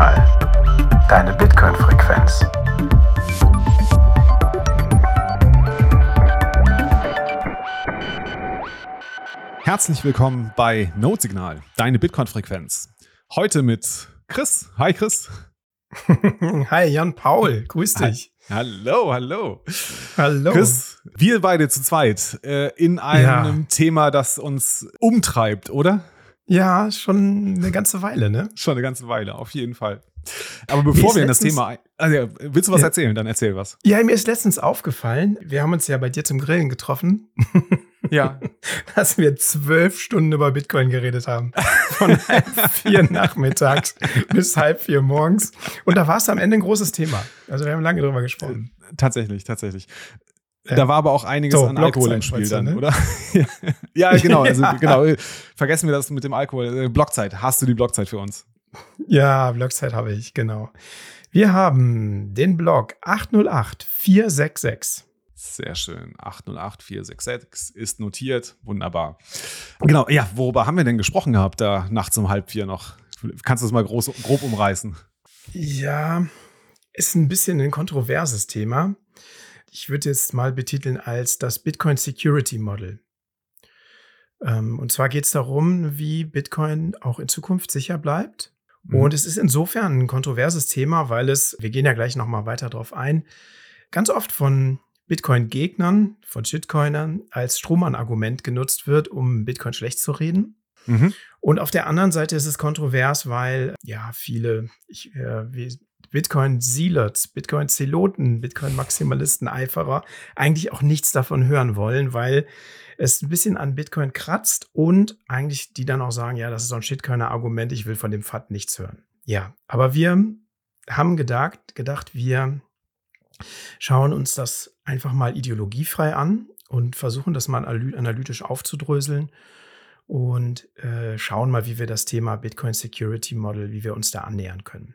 Notsignal. Deine Bitcoin-Frequenz. Herzlich willkommen bei Notsignal, deine Bitcoin-Frequenz. Heute mit Chris. Hi Chris. Hi Jan Paul, grüß dich. Hallo, hallo. Hallo. Chris, wir beide zu zweit äh, in einem Ja. Thema, das uns umtreibt, oder? Ja, schon eine ganze Weile, ne? Schon eine ganze Weile, auf jeden Fall. Aber bevor wir in das Thema. ein- Also, willst du was Ja. erzählen? Dann erzähl was. Ja, mir ist letztens aufgefallen, wir haben uns ja bei dir zum Grillen getroffen, Ja. dass wir zwölf Stunden über Bitcoin geredet haben. Von halb vier nachmittags bis halb vier morgens. Und da war es am Ende ein großes Thema. Also wir haben lange drüber gesprochen. tatsächlich, tatsächlich. Ja. Da war aber auch einiges So, an Alkohol im Spiel dann, ne? oder? ja, genau, also Ja. genau. Vergessen wir das mit dem Alkohol. Äh, Blockzeit. Hast du die Blockzeit für uns? Ja, Blockzeit habe ich, genau. Wir haben den Blog 808466. Sehr schön. 808466 ist notiert. Wunderbar. Genau, ja, worüber haben wir denn gesprochen gehabt da nachts um halb vier noch? Kannst du das mal groß, grob umreißen? Ja, ist ein bisschen ein kontroverses Thema. Ich würde es mal betiteln als das Bitcoin Security Model. Ähm, und zwar geht es darum, wie Bitcoin auch in Zukunft sicher bleibt. Mhm. Und es ist insofern ein kontroverses Thema, weil es, wir gehen ja gleich nochmal weiter drauf ein, ganz oft von Bitcoin-Gegnern, von Shitcoinern als Strohmann-Argument genutzt wird, um Bitcoin schlecht zu reden. Mhm. Und auf der anderen Seite ist es kontrovers, weil ja viele ich, äh, wie Bitcoin-Zealots, Bitcoin-Zeloten, Bitcoin-Maximalisten, Eiferer eigentlich auch nichts davon hören wollen, weil es ein bisschen an Bitcoin kratzt und eigentlich die dann auch sagen, ja, das ist so ein Shitcoiner-Argument, ich will von dem FAT nichts hören. Ja, aber wir haben gedacht, gedacht, wir schauen uns das einfach mal ideologiefrei an und versuchen das mal analy- analytisch aufzudröseln und äh, schauen mal, wie wir das Thema Bitcoin Security Model, wie wir uns da annähern können.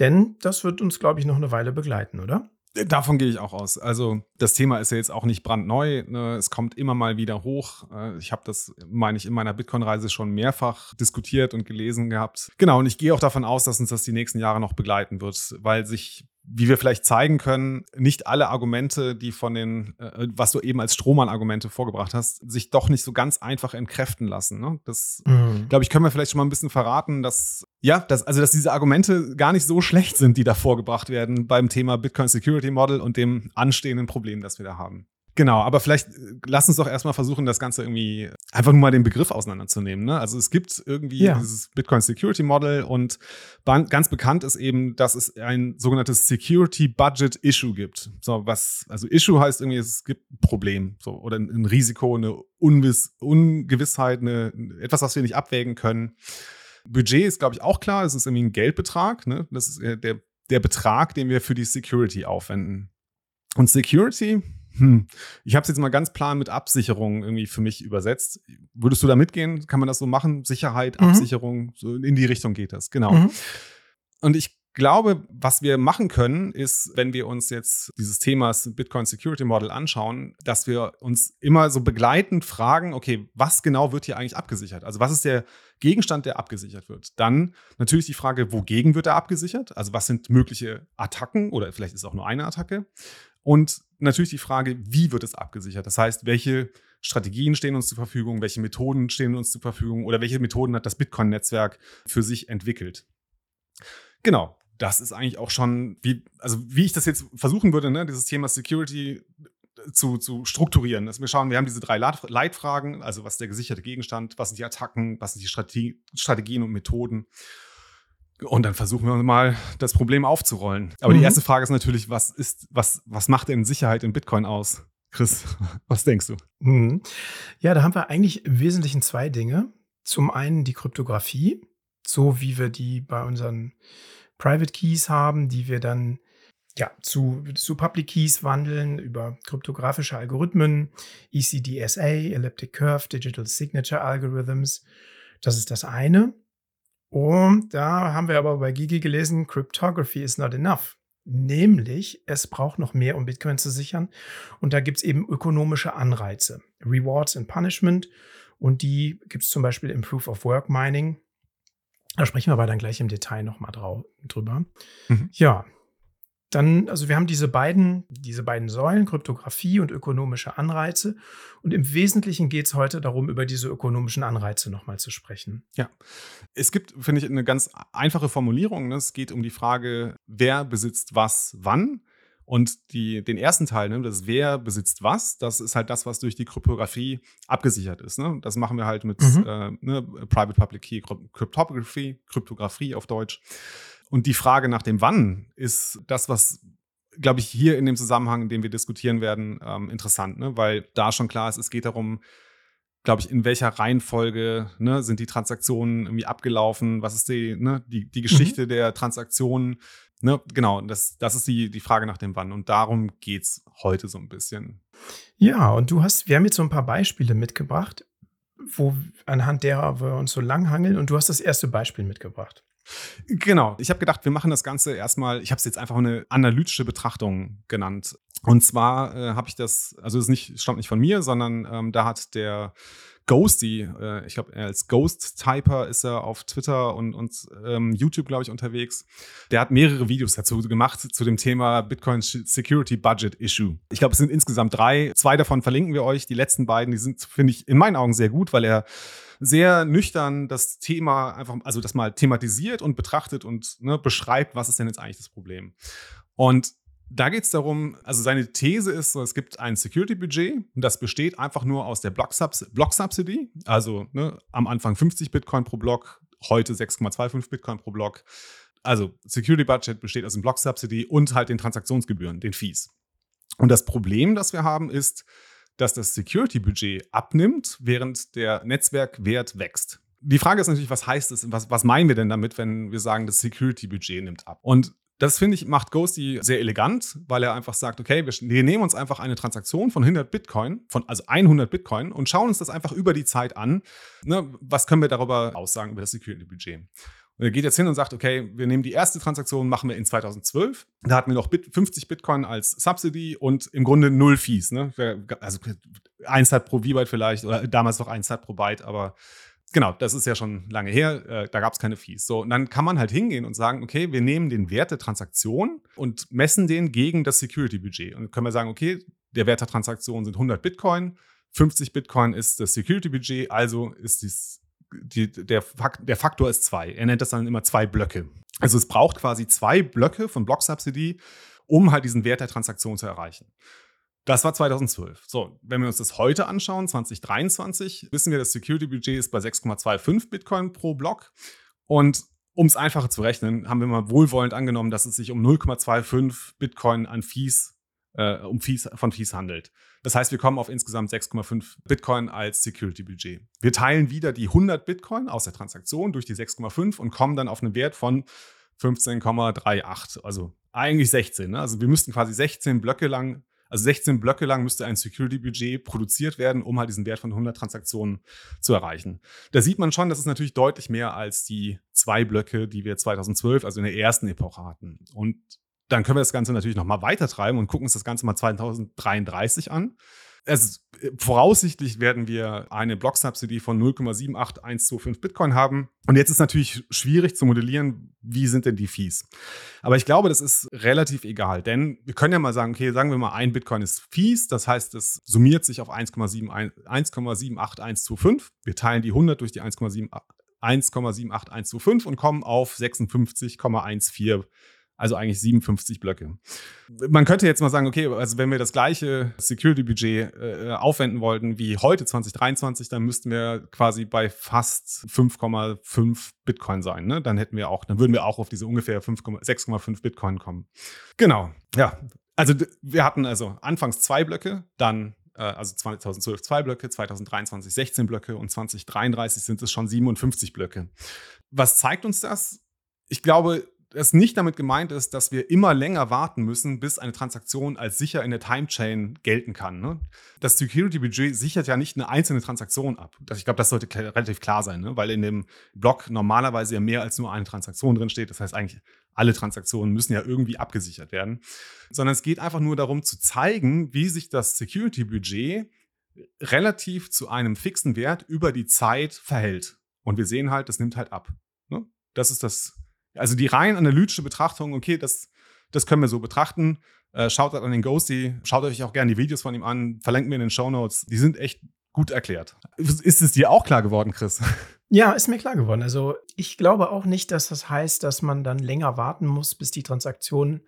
Denn das wird uns, glaube ich, noch eine Weile begleiten, oder? Davon gehe ich auch aus. Also das Thema ist ja jetzt auch nicht brandneu. Ne? Es kommt immer mal wieder hoch. Äh, Ich habe das, meine ich, in meiner Bitcoin-Reise schon mehrfach diskutiert und gelesen gehabt. Genau, und ich gehe auch davon aus, dass uns das die nächsten Jahre noch begleiten wird, weil sich, wie wir vielleicht zeigen können, nicht alle Argumente, die von den, äh, was du eben als Strohmann-Argumente vorgebracht hast, sich doch nicht so ganz einfach entkräften lassen. Ne? Das glaube ich, können wir vielleicht schon mal ein bisschen verraten, dass ja, dass, also dass diese Argumente gar nicht so schlecht sind, die da vorgebracht werden beim Thema Bitcoin Security Model und dem anstehenden Problem, das wir da haben. Genau, aber vielleicht äh, lass uns doch erstmal versuchen, das Ganze irgendwie einfach nur mal den Begriff auseinanderzunehmen. Ne? Also es gibt irgendwie Ja. dieses Bitcoin Security Model und ganz bekannt ist eben, dass es ein sogenanntes Security Budget Issue gibt. So was, also Issue heißt irgendwie, es gibt ein Problem, so oder ein, ein Risiko, eine Unwiss, Ungewissheit, eine, etwas, was wir nicht abwägen können. Budget ist, glaube ich, auch klar. Es ist irgendwie ein Geldbetrag. Ne? Das ist der, der Betrag, den wir für die Security aufwenden. Und Security, hm, ich habe es jetzt mal ganz plan mit Absicherung irgendwie für mich übersetzt. Würdest du da mitgehen? Kann man das so machen? Sicherheit, Mhm. Absicherung, so in die Richtung geht das. Genau. Mhm. Und ich glaube, was wir machen können, ist, wenn wir uns jetzt dieses Themas Bitcoin Security Model anschauen, dass wir uns immer so begleitend fragen, okay, was genau wird hier eigentlich abgesichert? Also was ist der Gegenstand, der abgesichert wird? Dann natürlich die Frage, wogegen wird er abgesichert? Also was sind mögliche Attacken oder vielleicht ist auch nur eine Attacke? Und natürlich die Frage, wie wird es abgesichert? Das heißt, welche Strategien stehen uns zur Verfügung, welche Methoden stehen uns zur Verfügung oder welche Methoden hat das Bitcoin-Netzwerk für sich entwickelt? Genau, das ist eigentlich auch schon, wie, also wie ich das jetzt versuchen würde, ne, dieses Thema Security zu, zu strukturieren. Dass wir schauen, wir haben diese drei Leit- Leitfragen, also was ist der gesicherte Gegenstand, was sind die Attacken, was sind die Strategie, Strategien und Methoden. Und dann versuchen wir mal, das Problem aufzurollen. Aber die Mhm. erste Frage ist natürlich, was ist, was, was macht denn Sicherheit in Bitcoin aus? Chris, was denkst du? Mhm. Ja, da haben wir eigentlich im Wesentlichen zwei Dinge. Zum einen die Kryptographie, so wie wir die bei unseren Private Keys haben, die wir dann ja, zu, zu Public Keys wandeln über kryptografische Algorithmen, ECDSA, Elliptic Curve, Digital Signature Algorithms. Das ist das eine. Und da haben wir aber bei Gigi gelesen, Cryptography is not enough. Nämlich, es braucht noch mehr, um Bitcoin zu sichern. Und da gibt es eben ökonomische Anreize, Rewards and Punishment. Und die gibt es zum Beispiel im Proof of Work Mining. Da sprechen wir aber dann gleich im Detail nochmal drüber. Mhm. Ja, dann, also wir haben diese beiden, diese beiden Säulen, Kryptographie und ökonomische Anreize. Und im Wesentlichen geht es heute darum, über diese ökonomischen Anreize nochmal zu sprechen. Ja. Es gibt, finde ich, eine ganz einfache Formulierung. Ne? Es geht um die Frage, wer besitzt was wann. Und die, den ersten Teil, ne, das wer besitzt was, das ist halt das, was durch die Kryptographie abgesichert ist. Ne? Das machen wir halt mit mhm. äh, ne, Private Public Key Cryptography, Kryptographie auf Deutsch. Und die Frage nach dem Wann ist das, was glaube ich, hier in dem Zusammenhang, in dem wir diskutieren werden, ähm, interessant, ne? weil da schon klar ist, es geht darum, glaube ich, in welcher Reihenfolge ne, sind die Transaktionen irgendwie abgelaufen, was ist die, ne, die, die Geschichte mhm. der Transaktionen. Ne, genau, das, das ist die, die Frage nach dem Wann. Und darum geht es heute so ein bisschen. Ja, und du hast, wir haben jetzt so ein paar Beispiele mitgebracht, wo anhand derer wir uns so langhangeln. Und du hast das erste Beispiel mitgebracht. Genau. Ich habe gedacht, wir machen das Ganze erstmal, ich habe es jetzt einfach eine analytische Betrachtung genannt. Und zwar äh, habe ich das, also es nicht, stammt nicht von mir, sondern ähm, da hat der Ghosty, äh, ich glaube, als Ghost-Typer ist er auf Twitter und, und ähm, YouTube, glaube ich, unterwegs. Der hat mehrere Videos dazu gemacht zu dem Thema Bitcoin Security Budget Issue. Ich glaube, es sind insgesamt drei. Zwei davon verlinken wir euch. Die letzten beiden, die sind, finde ich, in meinen Augen sehr gut, weil er sehr nüchtern das Thema einfach, also das mal thematisiert und betrachtet und ne, beschreibt, was ist denn jetzt eigentlich das Problem. Und da geht es darum, also seine These ist, es gibt ein Security-Budget und das besteht einfach nur aus der Block-Subsidy, also ne, am Anfang 50 Bitcoin pro Block, heute 6,25 Bitcoin pro Block. Also Security-Budget besteht aus dem Block-Subsidy und halt den Transaktionsgebühren, den Fees. Und das Problem, das wir haben, ist, dass das Security-Budget abnimmt, während der Netzwerkwert wächst. Die Frage ist natürlich, was heißt es, was, was meinen wir denn damit, wenn wir sagen, das Security-Budget nimmt ab? Und das finde ich, macht Ghosty sehr elegant, weil er einfach sagt, okay, wir, nehmen uns einfach eine Transaktion von 100 Bitcoin, von, also 100 Bitcoin und schauen uns das einfach über die Zeit an. Ne, was können wir darüber aussagen, über das Security-Budget? Und er geht jetzt hin und sagt, okay, wir nehmen die erste Transaktion, machen wir in 2012. Da hatten wir noch 50 Bitcoin als Subsidy und im Grunde null Fees. Ne? Also eins hat pro V-Byte vielleicht oder damals noch eins hat pro Byte, aber genau, das ist ja schon lange her, äh, da gab es keine Fees. So, und dann kann man halt hingehen und sagen, okay, wir nehmen den Wert der Transaktion und messen den gegen das Security-Budget. Und können wir sagen, okay, der Wert der Transaktion sind 100 Bitcoin, 50 Bitcoin ist das Security-Budget, also ist dies die, der, Fakt, der Faktor ist zwei. Er nennt das dann immer zwei Blöcke. Also es braucht quasi zwei Blöcke von Block Subsidy, um halt diesen Wert der Transaktion zu erreichen. Das war 2012. So, wenn wir uns das heute anschauen, 2023, wissen wir, das Security-Budget ist bei 6,25 Bitcoin pro Block. Und um es einfacher zu rechnen, haben wir mal wohlwollend angenommen, dass es sich um 0,25 Bitcoin an Fees, äh, um Fees von Fees handelt. Das heißt, wir kommen auf insgesamt 6,5 Bitcoin als Security-Budget. Wir teilen wieder die 100 Bitcoin aus der Transaktion durch die 6,5 und kommen dann auf einen Wert von 15,38, also eigentlich 16. Ne? Also wir müssten quasi 16 Blöcke lang, also 16 Blöcke lang müsste ein Security-Budget produziert werden, um halt diesen Wert von 100 Transaktionen zu erreichen. Da sieht man schon, das ist natürlich deutlich mehr als die zwei Blöcke, die wir 2012, also in der ersten Epoche hatten. Und dann können wir das Ganze natürlich noch mal weiter treiben und gucken uns das Ganze mal 2033 an. Also, voraussichtlich werden wir eine Block-Subsidy von 0,78125 Bitcoin haben. Und jetzt ist natürlich schwierig zu modellieren, wie sind denn die Fees. Aber ich glaube, das ist relativ egal, denn wir können ja mal sagen, okay, sagen wir mal, ein Bitcoin ist Fees, das heißt, es summiert sich auf 1,78125. Wir teilen die 100 durch die 1,78125 und kommen auf 56,14 also eigentlich 57 Blöcke. Man könnte jetzt mal sagen, okay, also wenn wir das gleiche Security-Budget äh, aufwenden wollten wie heute 2023, dann müssten wir quasi bei fast 5,5 Bitcoin sein. Ne? Dann hätten wir auch, dann würden wir auch auf diese ungefähr 6,5 Bitcoin kommen. Genau, ja. Also wir hatten also anfangs zwei Blöcke, dann äh, also 2012 zwei Blöcke, 2023 16 Blöcke und 2033 sind es schon 57 Blöcke. Was zeigt uns das? Ich glaube, es nicht damit gemeint ist, dass wir immer länger warten müssen, bis eine Transaktion als sicher in der Timechain gelten kann. Ne? Das Security-Budget sichert ja nicht eine einzelne Transaktion ab. Ich glaube, das sollte relativ klar sein, ne? weil in dem Block normalerweise ja mehr als nur eine Transaktion drinsteht. Das heißt eigentlich, alle Transaktionen müssen ja irgendwie abgesichert werden. Sondern es geht einfach nur darum zu zeigen, wie sich das Security-Budget relativ zu einem fixen Wert über die Zeit verhält. Und wir sehen halt, das nimmt halt ab. Ne? Das ist das, also die rein analytische Betrachtung, okay, das, das können wir so betrachten. Äh, schaut an den Ghosty, schaut euch auch gerne die Videos von ihm an, verlinkt mir in den Show Notes. Die sind echt gut erklärt. Ist es dir auch klar geworden, Chris? Ja, ist mir klar geworden. Also ich glaube auch nicht, dass das heißt, dass man dann länger warten muss, bis die Transaktion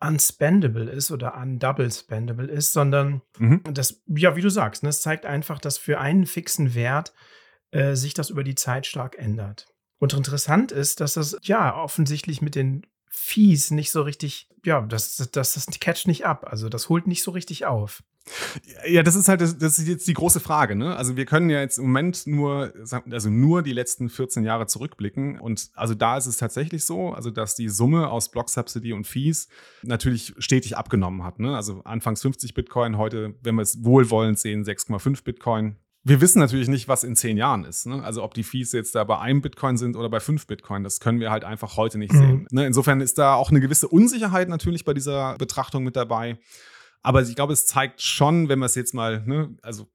unspendable ist oder undouble spendable ist, sondern mhm. das, ja, wie du sagst, ne, es zeigt einfach, dass für einen fixen Wert äh, sich das über die Zeit stark ändert. Und interessant ist, dass das ja offensichtlich mit den Fees nicht so richtig, ja, das, das, das catcht nicht ab. Also das holt nicht so richtig auf. Ja, das ist halt, das, ist jetzt die große Frage, ne? Also wir können ja jetzt im Moment nur, also nur die letzten 14 Jahre zurückblicken. Und also da ist es tatsächlich so, also dass die Summe aus Block Subsidy und Fees natürlich stetig abgenommen hat. Ne? Also anfangs 50 Bitcoin, heute, wenn wir es wohlwollend sehen, 6,5 Bitcoin. Wir wissen natürlich nicht, was in zehn Jahren ist. Ne? Also ob die Fees jetzt da bei einem Bitcoin sind oder bei fünf Bitcoin, das können wir halt einfach heute nicht mhm. sehen. Ne? Insofern ist da auch eine gewisse Unsicherheit natürlich bei dieser Betrachtung mit dabei. Aber ich glaube, es zeigt schon, wenn wir es jetzt mal, ne, also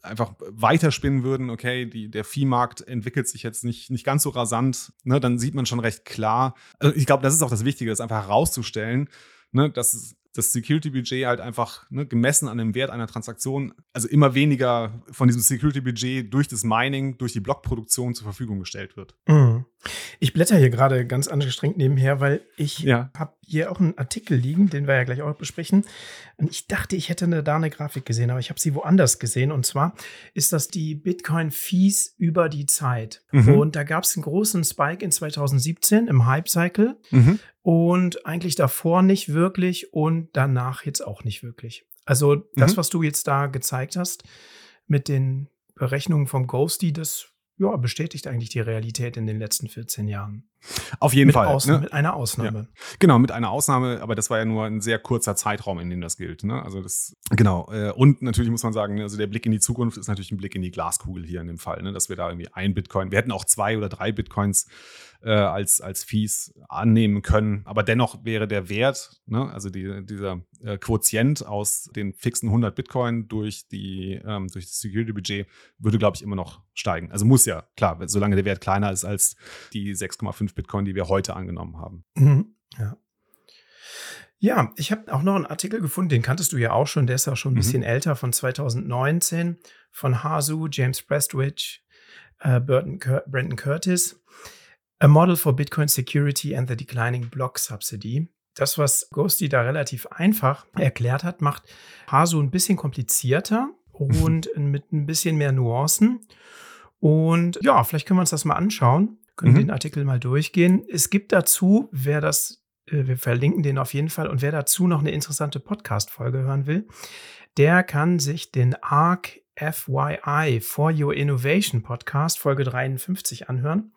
einfach weiterspinnen würden, okay, die, der Viehmarkt entwickelt sich jetzt nicht, nicht ganz so rasant, ne, dann sieht man schon recht klar. Also ich glaube, das ist auch das Wichtige, das einfach herauszustellen, ne, dass das Security-Budget halt einfach ne, gemessen an dem Wert einer Transaktion, also immer weniger von diesem Security-Budget durch das Mining, durch die Blockproduktion zur Verfügung gestellt wird. Mhm. Ich blätter hier gerade ganz angestrengt nebenher, weil ich ja. habe hier auch einen Artikel liegen, den wir ja gleich auch besprechen. Und ich dachte, ich hätte eine, da eine Grafik gesehen, aber ich habe sie woanders gesehen. Und zwar ist das die Bitcoin-Fees über die Zeit. Mhm. Und da gab es einen großen Spike in 2017 im Hype-Cycle. Mhm und eigentlich davor nicht wirklich und danach jetzt auch nicht wirklich. Also das, mhm. was du jetzt da gezeigt hast mit den Berechnungen vom Ghosty, das ja, bestätigt eigentlich die Realität in den letzten 14 Jahren. Auf jeden mit Fall. Aus, ne? Mit einer Ausnahme. Ja. Genau, mit einer Ausnahme, aber das war ja nur ein sehr kurzer Zeitraum, in dem das gilt. Ne? Also das, genau. Äh, und natürlich muss man sagen, also der Blick in die Zukunft ist natürlich ein Blick in die Glaskugel hier in dem Fall, ne? dass wir da irgendwie ein Bitcoin, wir hätten auch zwei oder drei Bitcoins äh, als, als Fees annehmen können. Aber dennoch wäre der Wert, ne, also die, dieser äh, Quotient aus den fixen 100 Bitcoin durch, die, ähm, durch das Security-Budget, würde, glaube ich, immer noch steigen. Also muss ja, klar, solange der Wert kleiner ist als die 6,5 Bitcoin, die wir heute angenommen haben. Mhm. Ja. Ja, ich habe auch noch einen Artikel gefunden, den kanntest du ja auch schon, der ist auch schon ein mhm. bisschen älter, von 2019, von Hasu, James Prestwich, äh, Burton, Brandon Curtis. A Model for Bitcoin Security and the Declining Block Subsidy. Das, was Ghosty da relativ einfach erklärt hat, macht Hasu ein bisschen komplizierter und mit ein bisschen mehr Nuancen. Und ja, vielleicht können wir uns das mal anschauen, können mhm. den Artikel mal durchgehen. Es gibt dazu, wer das, äh, wir verlinken den auf jeden Fall, und wer dazu noch eine interessante Podcast-Folge hören will, der kann sich den ARC FYI, For Your Innovation Podcast, Folge 53 anhören.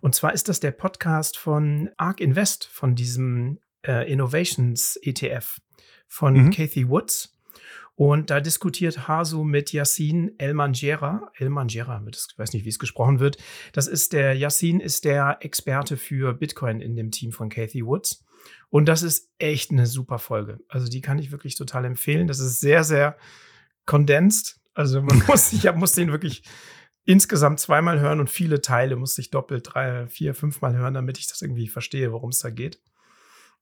Und zwar ist das der Podcast von ARK Invest, von diesem äh, Innovations ETF von mhm. Kathy Woods. Und da diskutiert Hasu mit Yassin Elmanjera. Elmanjera, ich weiß nicht, wie es gesprochen wird. Das ist der, Yassin ist der Experte für Bitcoin in dem Team von Kathy Woods. Und das ist echt eine super Folge. Also die kann ich wirklich total empfehlen. Das ist sehr, sehr condensed also man muss, ich muss den wirklich insgesamt zweimal hören und viele Teile muss ich doppelt, drei, vier, fünfmal hören, damit ich das irgendwie verstehe, worum es da geht.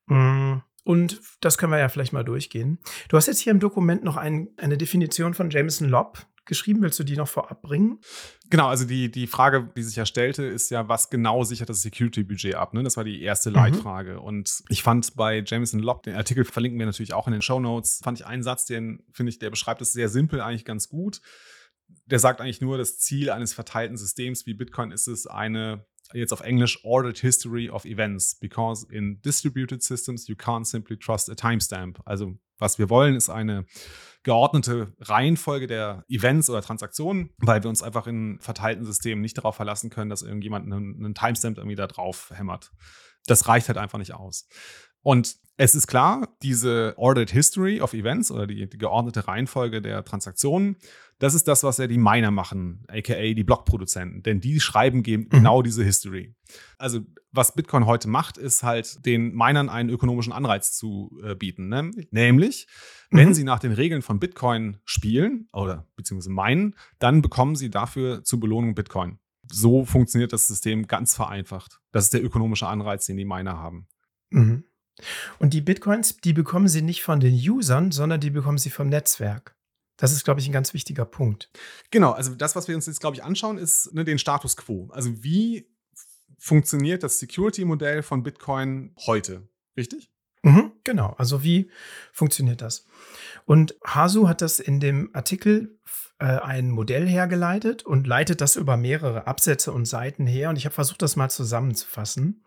Mm, und das können wir ja vielleicht mal durchgehen. Du hast jetzt hier im Dokument noch ein, eine Definition von Jameson Lobb geschrieben. Willst du die noch vorab bringen? Genau, also die, die Frage, die sich ja stellte, ist ja, was genau sichert das Security-Budget ab? Ne? Das war die erste mhm. Leitfrage. Mhm. Und ich fand bei Jameson Lobb, den Artikel verlinken wir natürlich auch in den Show Notes, fand ich einen Satz, den finde ich, der beschreibt es sehr simpel eigentlich ganz gut. Der sagt eigentlich nur, das Ziel eines verteilten Systems wie Bitcoin ist es, eine jetzt auf Englisch Ordered History of Events, because in distributed systems you can't simply trust a timestamp. Also was wir wollen, ist eine geordnete Reihenfolge der Events oder Transaktionen, weil wir uns einfach in verteilten Systemen nicht darauf verlassen können, dass irgendjemand einen, einen Timestamp irgendwie da drauf hämmert. Das reicht halt einfach nicht aus. Und es ist klar, diese Ordered History of Events oder die, die, geordnete Reihenfolge der Transaktionen, das ist das, was ja die Miner machen, aka die Blockproduzenten. Denn die schreiben mhm. genau diese History. Also, was Bitcoin heute macht, ist halt den Minern einen ökonomischen Anreiz zu äh, bieten. Ne? Nämlich, wenn mhm. sie nach den Regeln von Bitcoin spielen oder beziehungsweise meinen, dann bekommen sie dafür zur Belohnung Bitcoin. so funktioniert das System ganz vereinfacht. Das ist der ökonomische Anreiz, den die Miner haben. Mhm. Und die Bitcoins, die bekommen sie nicht von den Usern, sondern die bekommen sie vom Netzwerk. Das ist, glaube ich, ein ganz wichtiger Punkt. Genau, also das, was wir uns jetzt, glaube ich, anschauen, ist ne, den Status quo. Also wie funktioniert das Security-Modell von Bitcoin heute? Richtig? Mhm, genau, also wie funktioniert das? Und Hasu hat das in dem Artikel äh, ein Modell hergeleitet und leitet das über mehrere Absätze und Seiten her. Und ich habe versucht, das mal zusammenzufassen.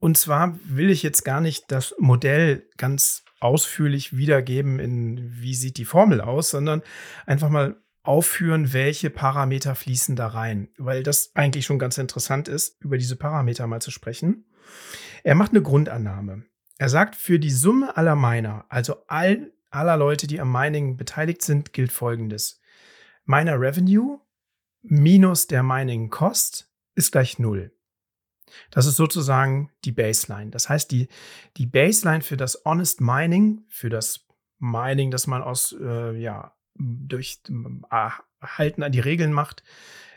Und zwar will ich jetzt gar nicht das Modell ganz ausführlich wiedergeben, in wie sieht die Formel aus, sondern einfach mal aufführen, welche Parameter fließen da rein, weil das eigentlich schon ganz interessant ist, über diese Parameter mal zu sprechen. Er macht eine Grundannahme. Er sagt, für die Summe aller Miner, also all, aller Leute, die am Mining beteiligt sind, gilt folgendes. Miner Revenue minus der Mining Cost ist gleich null. Das ist sozusagen die Baseline. Das heißt, die, die Baseline für das Honest Mining, für das Mining, das man aus, äh, ja, durch äh, Halten an die Regeln macht,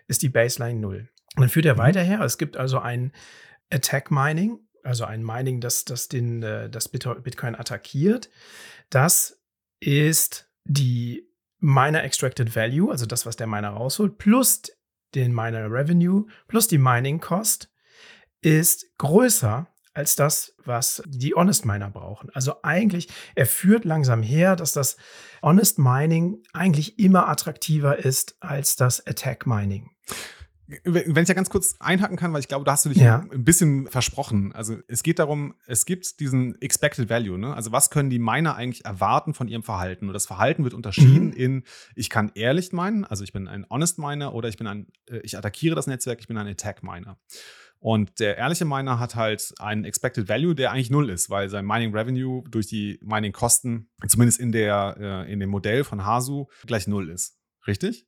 ist die Baseline 0. Und dann führt er mhm. weiter her. Es gibt also ein Attack Mining, also ein Mining, das, das, den, äh, das Bitcoin attackiert. Das ist die Miner Extracted Value, also das, was der Miner rausholt, plus den Miner Revenue, plus die Mining Cost ist größer als das, was die Honest Miner brauchen. Also eigentlich, er führt langsam her, dass das Honest Mining eigentlich immer attraktiver ist als das Attack Mining. Wenn ich ja ganz kurz einhaken kann, weil ich glaube, da hast du dich ja. ein bisschen versprochen. Also es geht darum, es gibt diesen Expected Value. Ne? Also was können die Miner eigentlich erwarten von ihrem Verhalten? Und das Verhalten wird unterschieden mhm. in, ich kann ehrlich meinen, also ich bin ein Honest Miner oder ich bin ein, äh, ich attackiere das Netzwerk, ich bin ein Attack Miner. Und der ehrliche Miner hat halt einen Expected Value, der eigentlich null ist, weil sein Mining Revenue durch die Mining Kosten, zumindest in, der, äh, in dem Modell von Hasu, gleich null ist. Richtig?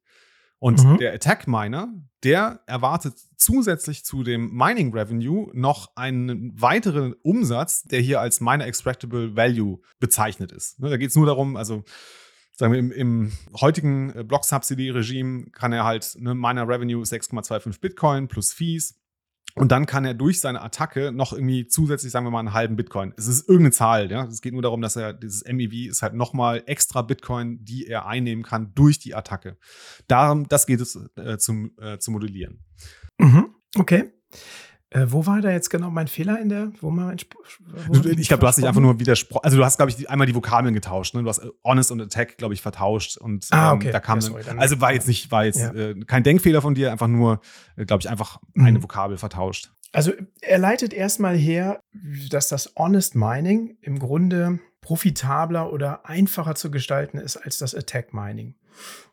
Und mhm. der Attack Miner, der erwartet zusätzlich zu dem Mining Revenue noch einen weiteren Umsatz, der hier als Miner Extractable Value bezeichnet ist. Ne, da geht es nur darum, also sagen wir, im, im heutigen äh, Block-Subsidy-Regime kann er halt, ne, Miner Revenue 6,25 Bitcoin plus Fees und dann kann er durch seine Attacke noch irgendwie zusätzlich, sagen wir mal, einen halben Bitcoin. Es ist irgendeine Zahl, ja. Es geht nur darum, dass er dieses MEV ist halt nochmal extra Bitcoin, die er einnehmen kann durch die Attacke. Darum, das geht es äh, zum, äh, zu modellieren. Mhm. Okay. Äh, wo war da jetzt genau mein Fehler in der, wo man wo Ich glaube, du hast dich einfach nur widersprochen. Also du hast, glaube ich, einmal die Vokabeln getauscht. Ne? Du hast äh, Honest und Attack, glaube ich, vertauscht. Und ah, okay. Ähm, da kam ja, sorry, dann, also war jetzt nicht, war jetzt ja. äh, kein Denkfehler von dir, einfach nur, äh, glaube ich, einfach mhm. eine Vokabel vertauscht. Also er leitet erstmal her, dass das Honest Mining im Grunde profitabler oder einfacher zu gestalten ist als das Attack Mining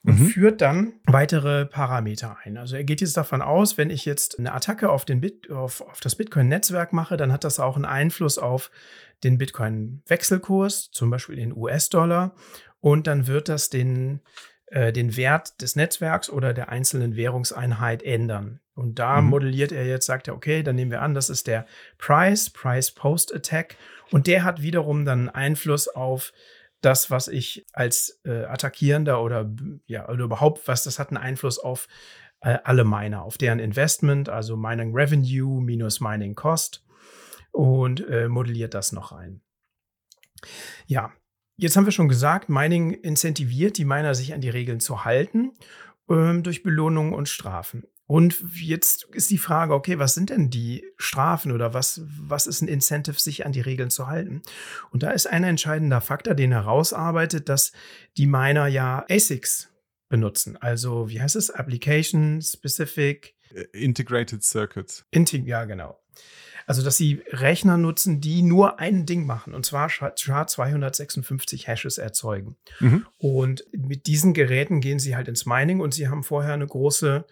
und mhm. führt dann weitere Parameter ein. Also er geht jetzt davon aus, wenn ich jetzt eine Attacke auf, den Bit, auf, auf das Bitcoin-Netzwerk mache, dann hat das auch einen Einfluss auf den Bitcoin-Wechselkurs, zum Beispiel den US-Dollar. Und dann wird das den, äh, den Wert des Netzwerks oder der einzelnen Währungseinheit ändern. Und da mhm. modelliert er jetzt, sagt er, okay, dann nehmen wir an, das ist der Price, Price Post Attack. Und der hat wiederum dann Einfluss auf das, was ich als äh, Attackierender oder ja, oder überhaupt was, das hat einen Einfluss auf äh, alle Miner, auf deren Investment, also Mining Revenue minus Mining Cost und äh, modelliert das noch ein. Ja, jetzt haben wir schon gesagt, Mining incentiviert die Miner, sich an die Regeln zu halten ähm, durch Belohnungen und Strafen. Und jetzt ist die Frage, okay, was sind denn die Strafen oder was, was ist ein Incentive, sich an die Regeln zu halten? Und da ist ein entscheidender Faktor, den herausarbeitet, dass die Miner ja ASICs benutzen. Also, wie heißt es? Application Specific äh, Integrated Circuit. Integ ja, genau. Also, dass sie Rechner nutzen, die nur ein Ding machen, und zwar SHA-256 Hashes erzeugen. Mhm. Und mit diesen Geräten gehen sie halt ins Mining und sie haben vorher eine große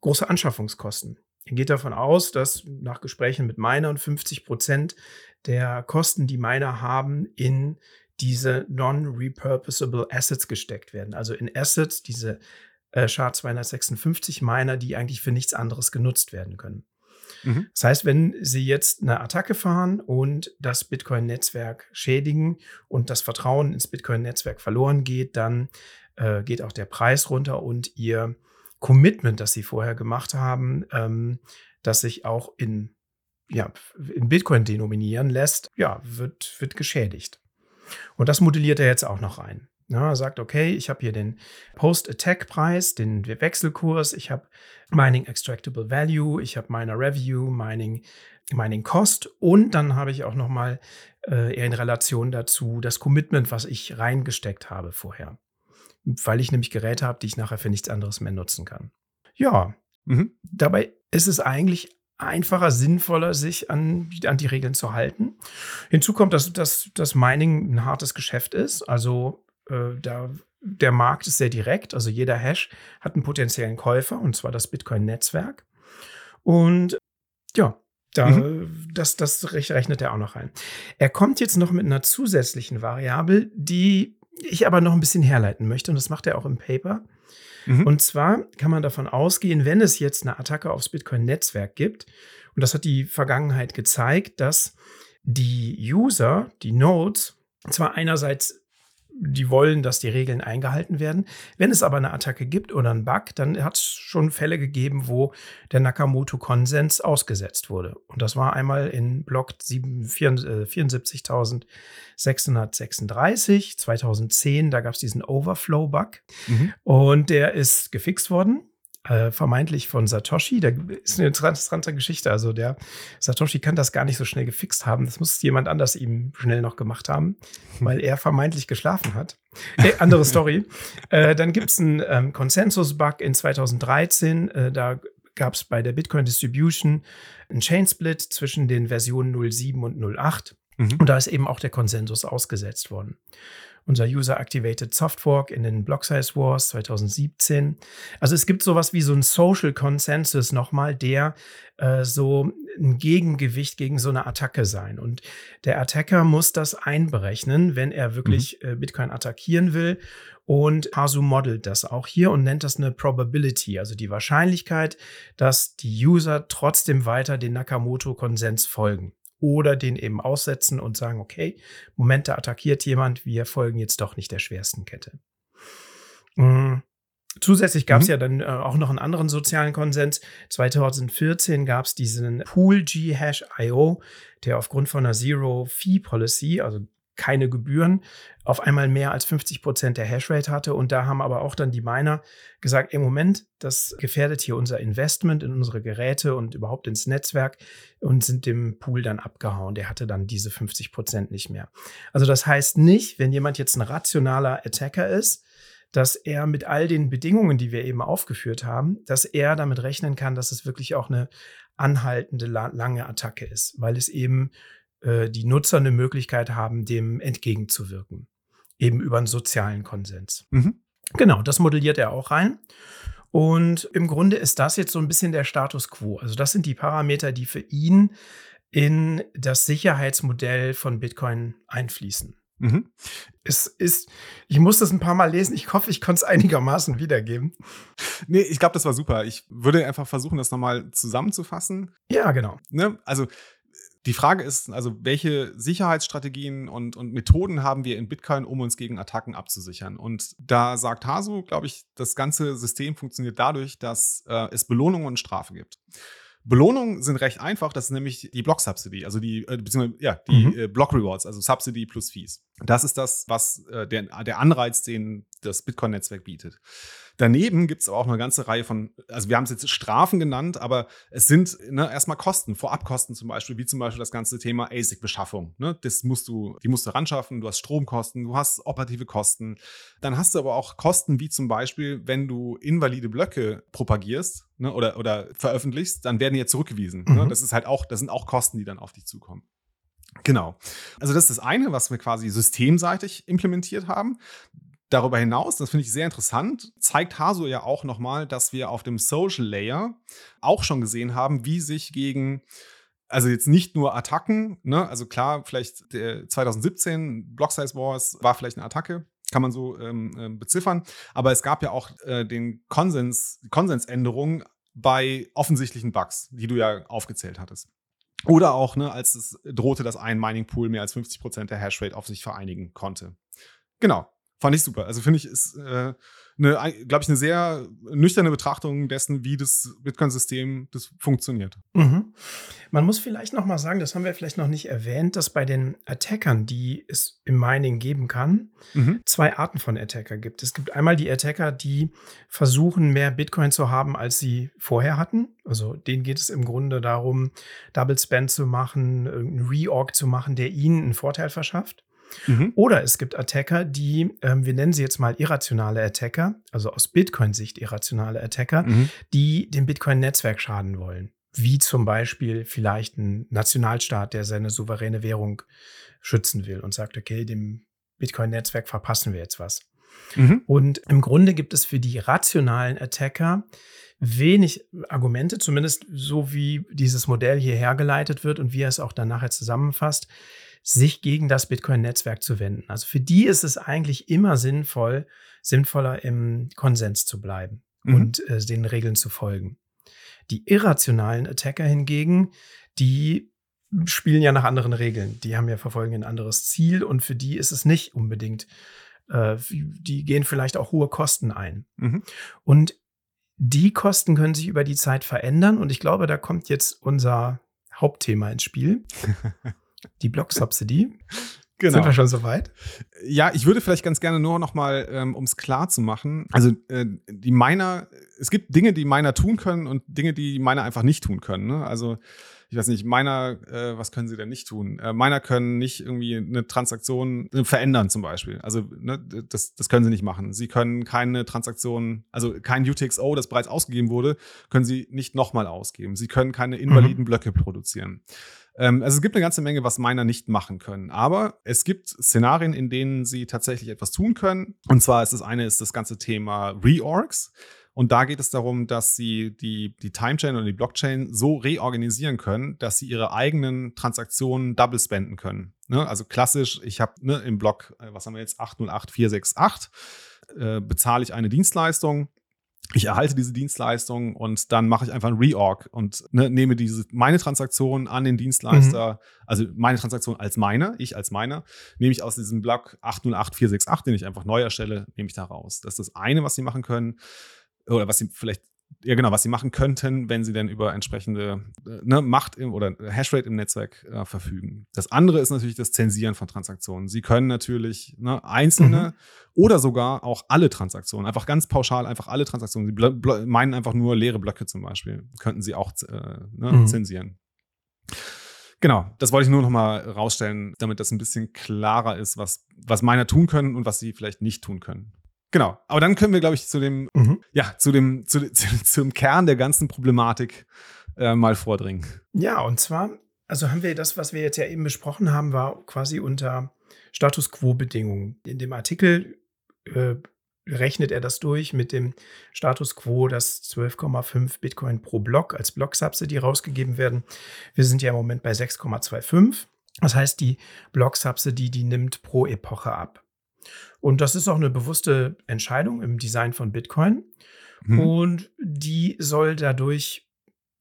große Anschaffungskosten. Er geht davon aus, dass nach Gesprächen mit Minern 50 Prozent der Kosten, die Miner haben, in diese non-repurposable Assets gesteckt werden. Also in Assets, diese äh, SHA-256 Miner, die eigentlich für nichts anderes genutzt werden können. Mhm. Das heißt, wenn Sie jetzt eine Attacke fahren und das Bitcoin-Netzwerk schädigen und das Vertrauen ins Bitcoin-Netzwerk verloren geht, dann äh, geht auch der Preis runter und Ihr Commitment, das sie vorher gemacht haben, ähm, das sich auch in, ja, in Bitcoin denominieren lässt, ja, wird, wird geschädigt. Und das modelliert er jetzt auch noch rein. Ja, er sagt, okay, ich habe hier den Post-Attack-Preis, den Wechselkurs, ich habe Mining Extractable Value, ich habe Miner Revenue, Mining, Mining Cost und dann habe ich auch nochmal äh, eher in Relation dazu das Commitment, was ich reingesteckt habe vorher. Weil ich nämlich Geräte habe, die ich nachher für nichts anderes mehr nutzen kann. Ja, mhm. dabei ist es eigentlich einfacher, sinnvoller, sich an, an die Regeln zu halten. Hinzu kommt, dass, dass, dass Mining ein hartes Geschäft ist. Also äh, da, der Markt ist sehr direkt. Also jeder Hash hat einen potenziellen Käufer, und zwar das Bitcoin-Netzwerk. Und ja, da, mhm. das, das rechnet er auch noch rein. Er kommt jetzt noch mit einer zusätzlichen Variable, die ich aber noch ein bisschen herleiten möchte. Und das macht er auch im Paper. Mhm. Und zwar kann man davon ausgehen, wenn es jetzt eine Attacke aufs Bitcoin-Netzwerk gibt, und das hat die Vergangenheit gezeigt, dass die User, die Nodes, zwar einerseits die wollen, dass die Regeln eingehalten werden. Wenn es aber eine Attacke gibt oder einen Bug, dann hat es schon Fälle gegeben, wo der Nakamoto-Konsens ausgesetzt wurde. Und das war einmal in Block 74.636, 2010, da gab es diesen Overflow-Bug. Mhm. Und der ist gefixt worden äh, vermeintlich von Satoshi. Da ist eine interessante Geschichte. Also der Satoshi kann das gar nicht so schnell gefixt haben. Das muss jemand anders ihm schnell noch gemacht haben, weil er vermeintlich geschlafen hat. Äh, andere Story. äh, dann gibt es einen ähm, Consensus-Bug in 2013. Äh, da gab es bei der Bitcoin Distribution einen Chain-Split zwischen den Versionen 07 und 08. Mhm. Und da ist eben auch der Konsensus ausgesetzt worden unser User-Activated Softfork in den Block Size Wars 2017. Also es gibt sowas wie so ein Social Consensus nochmal, der äh, so ein Gegengewicht gegen so eine Attacke sein. Und der Attacker muss das einberechnen, wenn er wirklich mhm. äh, Bitcoin attackieren will. Und Hasu modelt das auch hier und nennt das eine Probability, also die Wahrscheinlichkeit, dass die User trotzdem weiter den Nakamoto-Konsens folgen oder den eben aussetzen und sagen, okay, Moment, da attackiert jemand, wir folgen jetzt doch nicht der schwersten Kette. Mhm. Zusätzlich gab es mhm. ja dann äh, auch noch einen anderen sozialen Konsens. 2014 gab es diesen Pool G-Hash.io, der aufgrund von einer Zero-Fee-Policy, also keine Gebühren, auf einmal mehr als 50 Prozent der Hashrate hatte. Und da haben aber auch dann die Miner gesagt, im Moment, das gefährdet hier unser Investment in unsere Geräte und überhaupt ins Netzwerk und sind dem Pool dann abgehauen. Der hatte dann diese 50 Prozent nicht mehr. Also das heißt nicht, wenn jemand jetzt ein rationaler Attacker ist, dass er mit all den Bedingungen, die wir eben aufgeführt haben, dass er damit rechnen kann, dass es wirklich auch eine anhaltende lange Attacke ist, weil es eben äh, die Nutzer eine Möglichkeit haben, dem entgegenzuwirken. Eben über einen sozialen Konsens. Mhm. Genau, das modelliert er auch rein. Und im Grunde ist das jetzt so ein bisschen der Status quo. Also das sind die Parameter, die für ihn in das Sicherheitsmodell von Bitcoin einfließen. Mhm. Es ist, ich muss das ein paar Mal lesen. Ich hoffe, ich konnte es einigermaßen wiedergeben. Nee, ich glaube, das war super. Ich würde einfach versuchen, das nochmal zusammenzufassen. Ja, genau. Ne? Also die Frage ist, also welche Sicherheitsstrategien und, und Methoden haben wir in Bitcoin, um uns gegen Attacken abzusichern? Und da sagt Hasu, glaube ich, das ganze System funktioniert dadurch, dass äh, es Belohnungen und Strafe gibt. Belohnungen sind recht einfach, das ist nämlich die Block Subsidy, also die, äh, beziehungsweise, ja, die mhm. äh, Block Rewards, also Subsidy plus Fees. Das ist das, was äh, der, der Anreiz, den das Bitcoin-Netzwerk bietet. Daneben gibt es aber auch eine ganze Reihe von, also wir haben es jetzt Strafen genannt, aber es sind ne, erstmal Kosten, Vorabkosten zum Beispiel, wie zum Beispiel das ganze Thema ASIC-Beschaffung. Ne? Das musst du, die musst du ranschaffen, du hast Stromkosten, du hast operative Kosten. Dann hast du aber auch Kosten, wie zum Beispiel, wenn du invalide Blöcke propagierst ne, oder, oder veröffentlichst, dann werden die ja zurückgewiesen. Ne? Mhm. Ne? Das ist halt auch, das sind auch Kosten, die dann auf dich zukommen. Genau. Also das ist das eine, was wir quasi systemseitig implementiert haben. Darüber hinaus, das finde ich sehr interessant, zeigt Haso ja auch nochmal, dass wir auf dem Social Layer auch schon gesehen haben, wie sich gegen also jetzt nicht nur Attacken, ne? also klar, vielleicht der 2017 Block Size Wars war vielleicht eine Attacke, kann man so ähm, äh, beziffern, aber es gab ja auch äh, den Konsens, Konsensänderungen bei offensichtlichen Bugs, die du ja aufgezählt hattest. Oder auch, ne, als es drohte, dass ein Mining Pool mehr als 50% der Hashrate auf sich vereinigen konnte. Genau. Fand ich super. Also finde ich, ist äh, eine, glaube ich, eine sehr nüchterne Betrachtung dessen, wie das Bitcoin-System das funktioniert. Mhm. Man muss vielleicht noch mal sagen, das haben wir vielleicht noch nicht erwähnt, dass bei den Attackern, die es im Mining geben kann, mhm. zwei Arten von Attacker gibt. Es gibt einmal die Attacker, die versuchen, mehr Bitcoin zu haben, als sie vorher hatten. Also denen geht es im Grunde darum, Double Spend zu machen, irgendeinen Reorg zu machen, der ihnen einen Vorteil verschafft. Mhm. Oder es gibt Attacker, die, ähm, wir nennen sie jetzt mal irrationale Attacker, also aus Bitcoin-Sicht irrationale Attacker, mhm. die dem Bitcoin-Netzwerk schaden wollen. Wie zum Beispiel vielleicht ein Nationalstaat, der seine souveräne Währung schützen will und sagt, okay, dem Bitcoin-Netzwerk verpassen wir jetzt was. Mhm. Und im Grunde gibt es für die rationalen Attacker wenig Argumente, zumindest so wie dieses Modell hier hergeleitet wird und wie er es auch dann nachher zusammenfasst, sich gegen das Bitcoin-Netzwerk zu wenden. Also für die ist es eigentlich immer sinnvoll, sinnvoller im Konsens zu bleiben mhm. und äh, den Regeln zu folgen. Die irrationalen Attacker hingegen, die spielen ja nach anderen Regeln. Die haben ja verfolgen ein anderes Ziel und für die ist es nicht unbedingt, äh, die gehen vielleicht auch hohe Kosten ein. Mhm. Und die Kosten können sich über die Zeit verändern und ich glaube, da kommt jetzt unser Hauptthema ins Spiel. Die Block-Subsidy. Genau. Sind wir schon soweit? Ja, ich würde vielleicht ganz gerne nur noch mal, ähm, um es klar zu machen, also äh, die Miner, es gibt Dinge, die Miner tun können und Dinge, die Miner einfach nicht tun können. Ne? Also ich weiß nicht, Miner, äh, was können sie denn nicht tun? Äh, Miner können nicht irgendwie eine Transaktion verändern zum Beispiel. Also ne, das, das können sie nicht machen. Sie können keine Transaktion, also kein UTXO, das bereits ausgegeben wurde, können sie nicht nochmal ausgeben. Sie können keine invaliden mhm. Blöcke produzieren. Ähm, also es gibt eine ganze Menge, was Miner nicht machen können. Aber es gibt Szenarien, in denen sie tatsächlich etwas tun können. Und zwar ist das eine ist das ganze Thema Reorgs. Und da geht es darum, dass sie die, die Timechain oder die Blockchain so reorganisieren können, dass sie ihre eigenen Transaktionen double spenden können. Ne? Also klassisch, ich habe ne, im Block, äh, was haben wir jetzt, 808468, äh, bezahle ich eine Dienstleistung ich erhalte diese Dienstleistung und dann mache ich einfach ein Reorg und ne, nehme diese meine Transaktion an den Dienstleister, mhm. also meine Transaktion als meine, ich als meiner, nehme ich aus diesem Block 808468, den ich einfach neu erstelle, nehme ich da raus. Das ist das eine, was sie machen können oder was sie vielleicht ja genau, was sie machen könnten, wenn sie denn über entsprechende äh, ne, Macht im, oder Hashrate im Netzwerk äh, verfügen. Das andere ist natürlich das Zensieren von Transaktionen. Sie können natürlich ne, einzelne mhm. oder sogar auch alle Transaktionen, einfach ganz pauschal einfach alle Transaktionen, sie meinen einfach nur leere Blöcke zum Beispiel, könnten sie auch äh, ne, mhm. zensieren. Genau, das wollte ich nur noch mal rausstellen, damit das ein bisschen klarer ist, was, was Miner tun können und was sie vielleicht nicht tun können. Genau. Aber dann können wir, glaube ich, zu dem, mhm. ja, zu dem, zu, zu, zum Kern der ganzen Problematik äh, mal vordringen. Ja, und zwar, also haben wir das, was wir jetzt ja eben besprochen haben, war quasi unter Status Quo-Bedingungen. In dem Artikel äh, rechnet er das durch mit dem Status Quo, dass 12,5 Bitcoin pro Block als Block-Subsidy rausgegeben werden. Wir sind ja im Moment bei 6,25. Das heißt, die Block-Subsidy, die nimmt pro Epoche ab. Und das ist auch eine bewusste Entscheidung im Design von Bitcoin. Mhm. Und die soll dadurch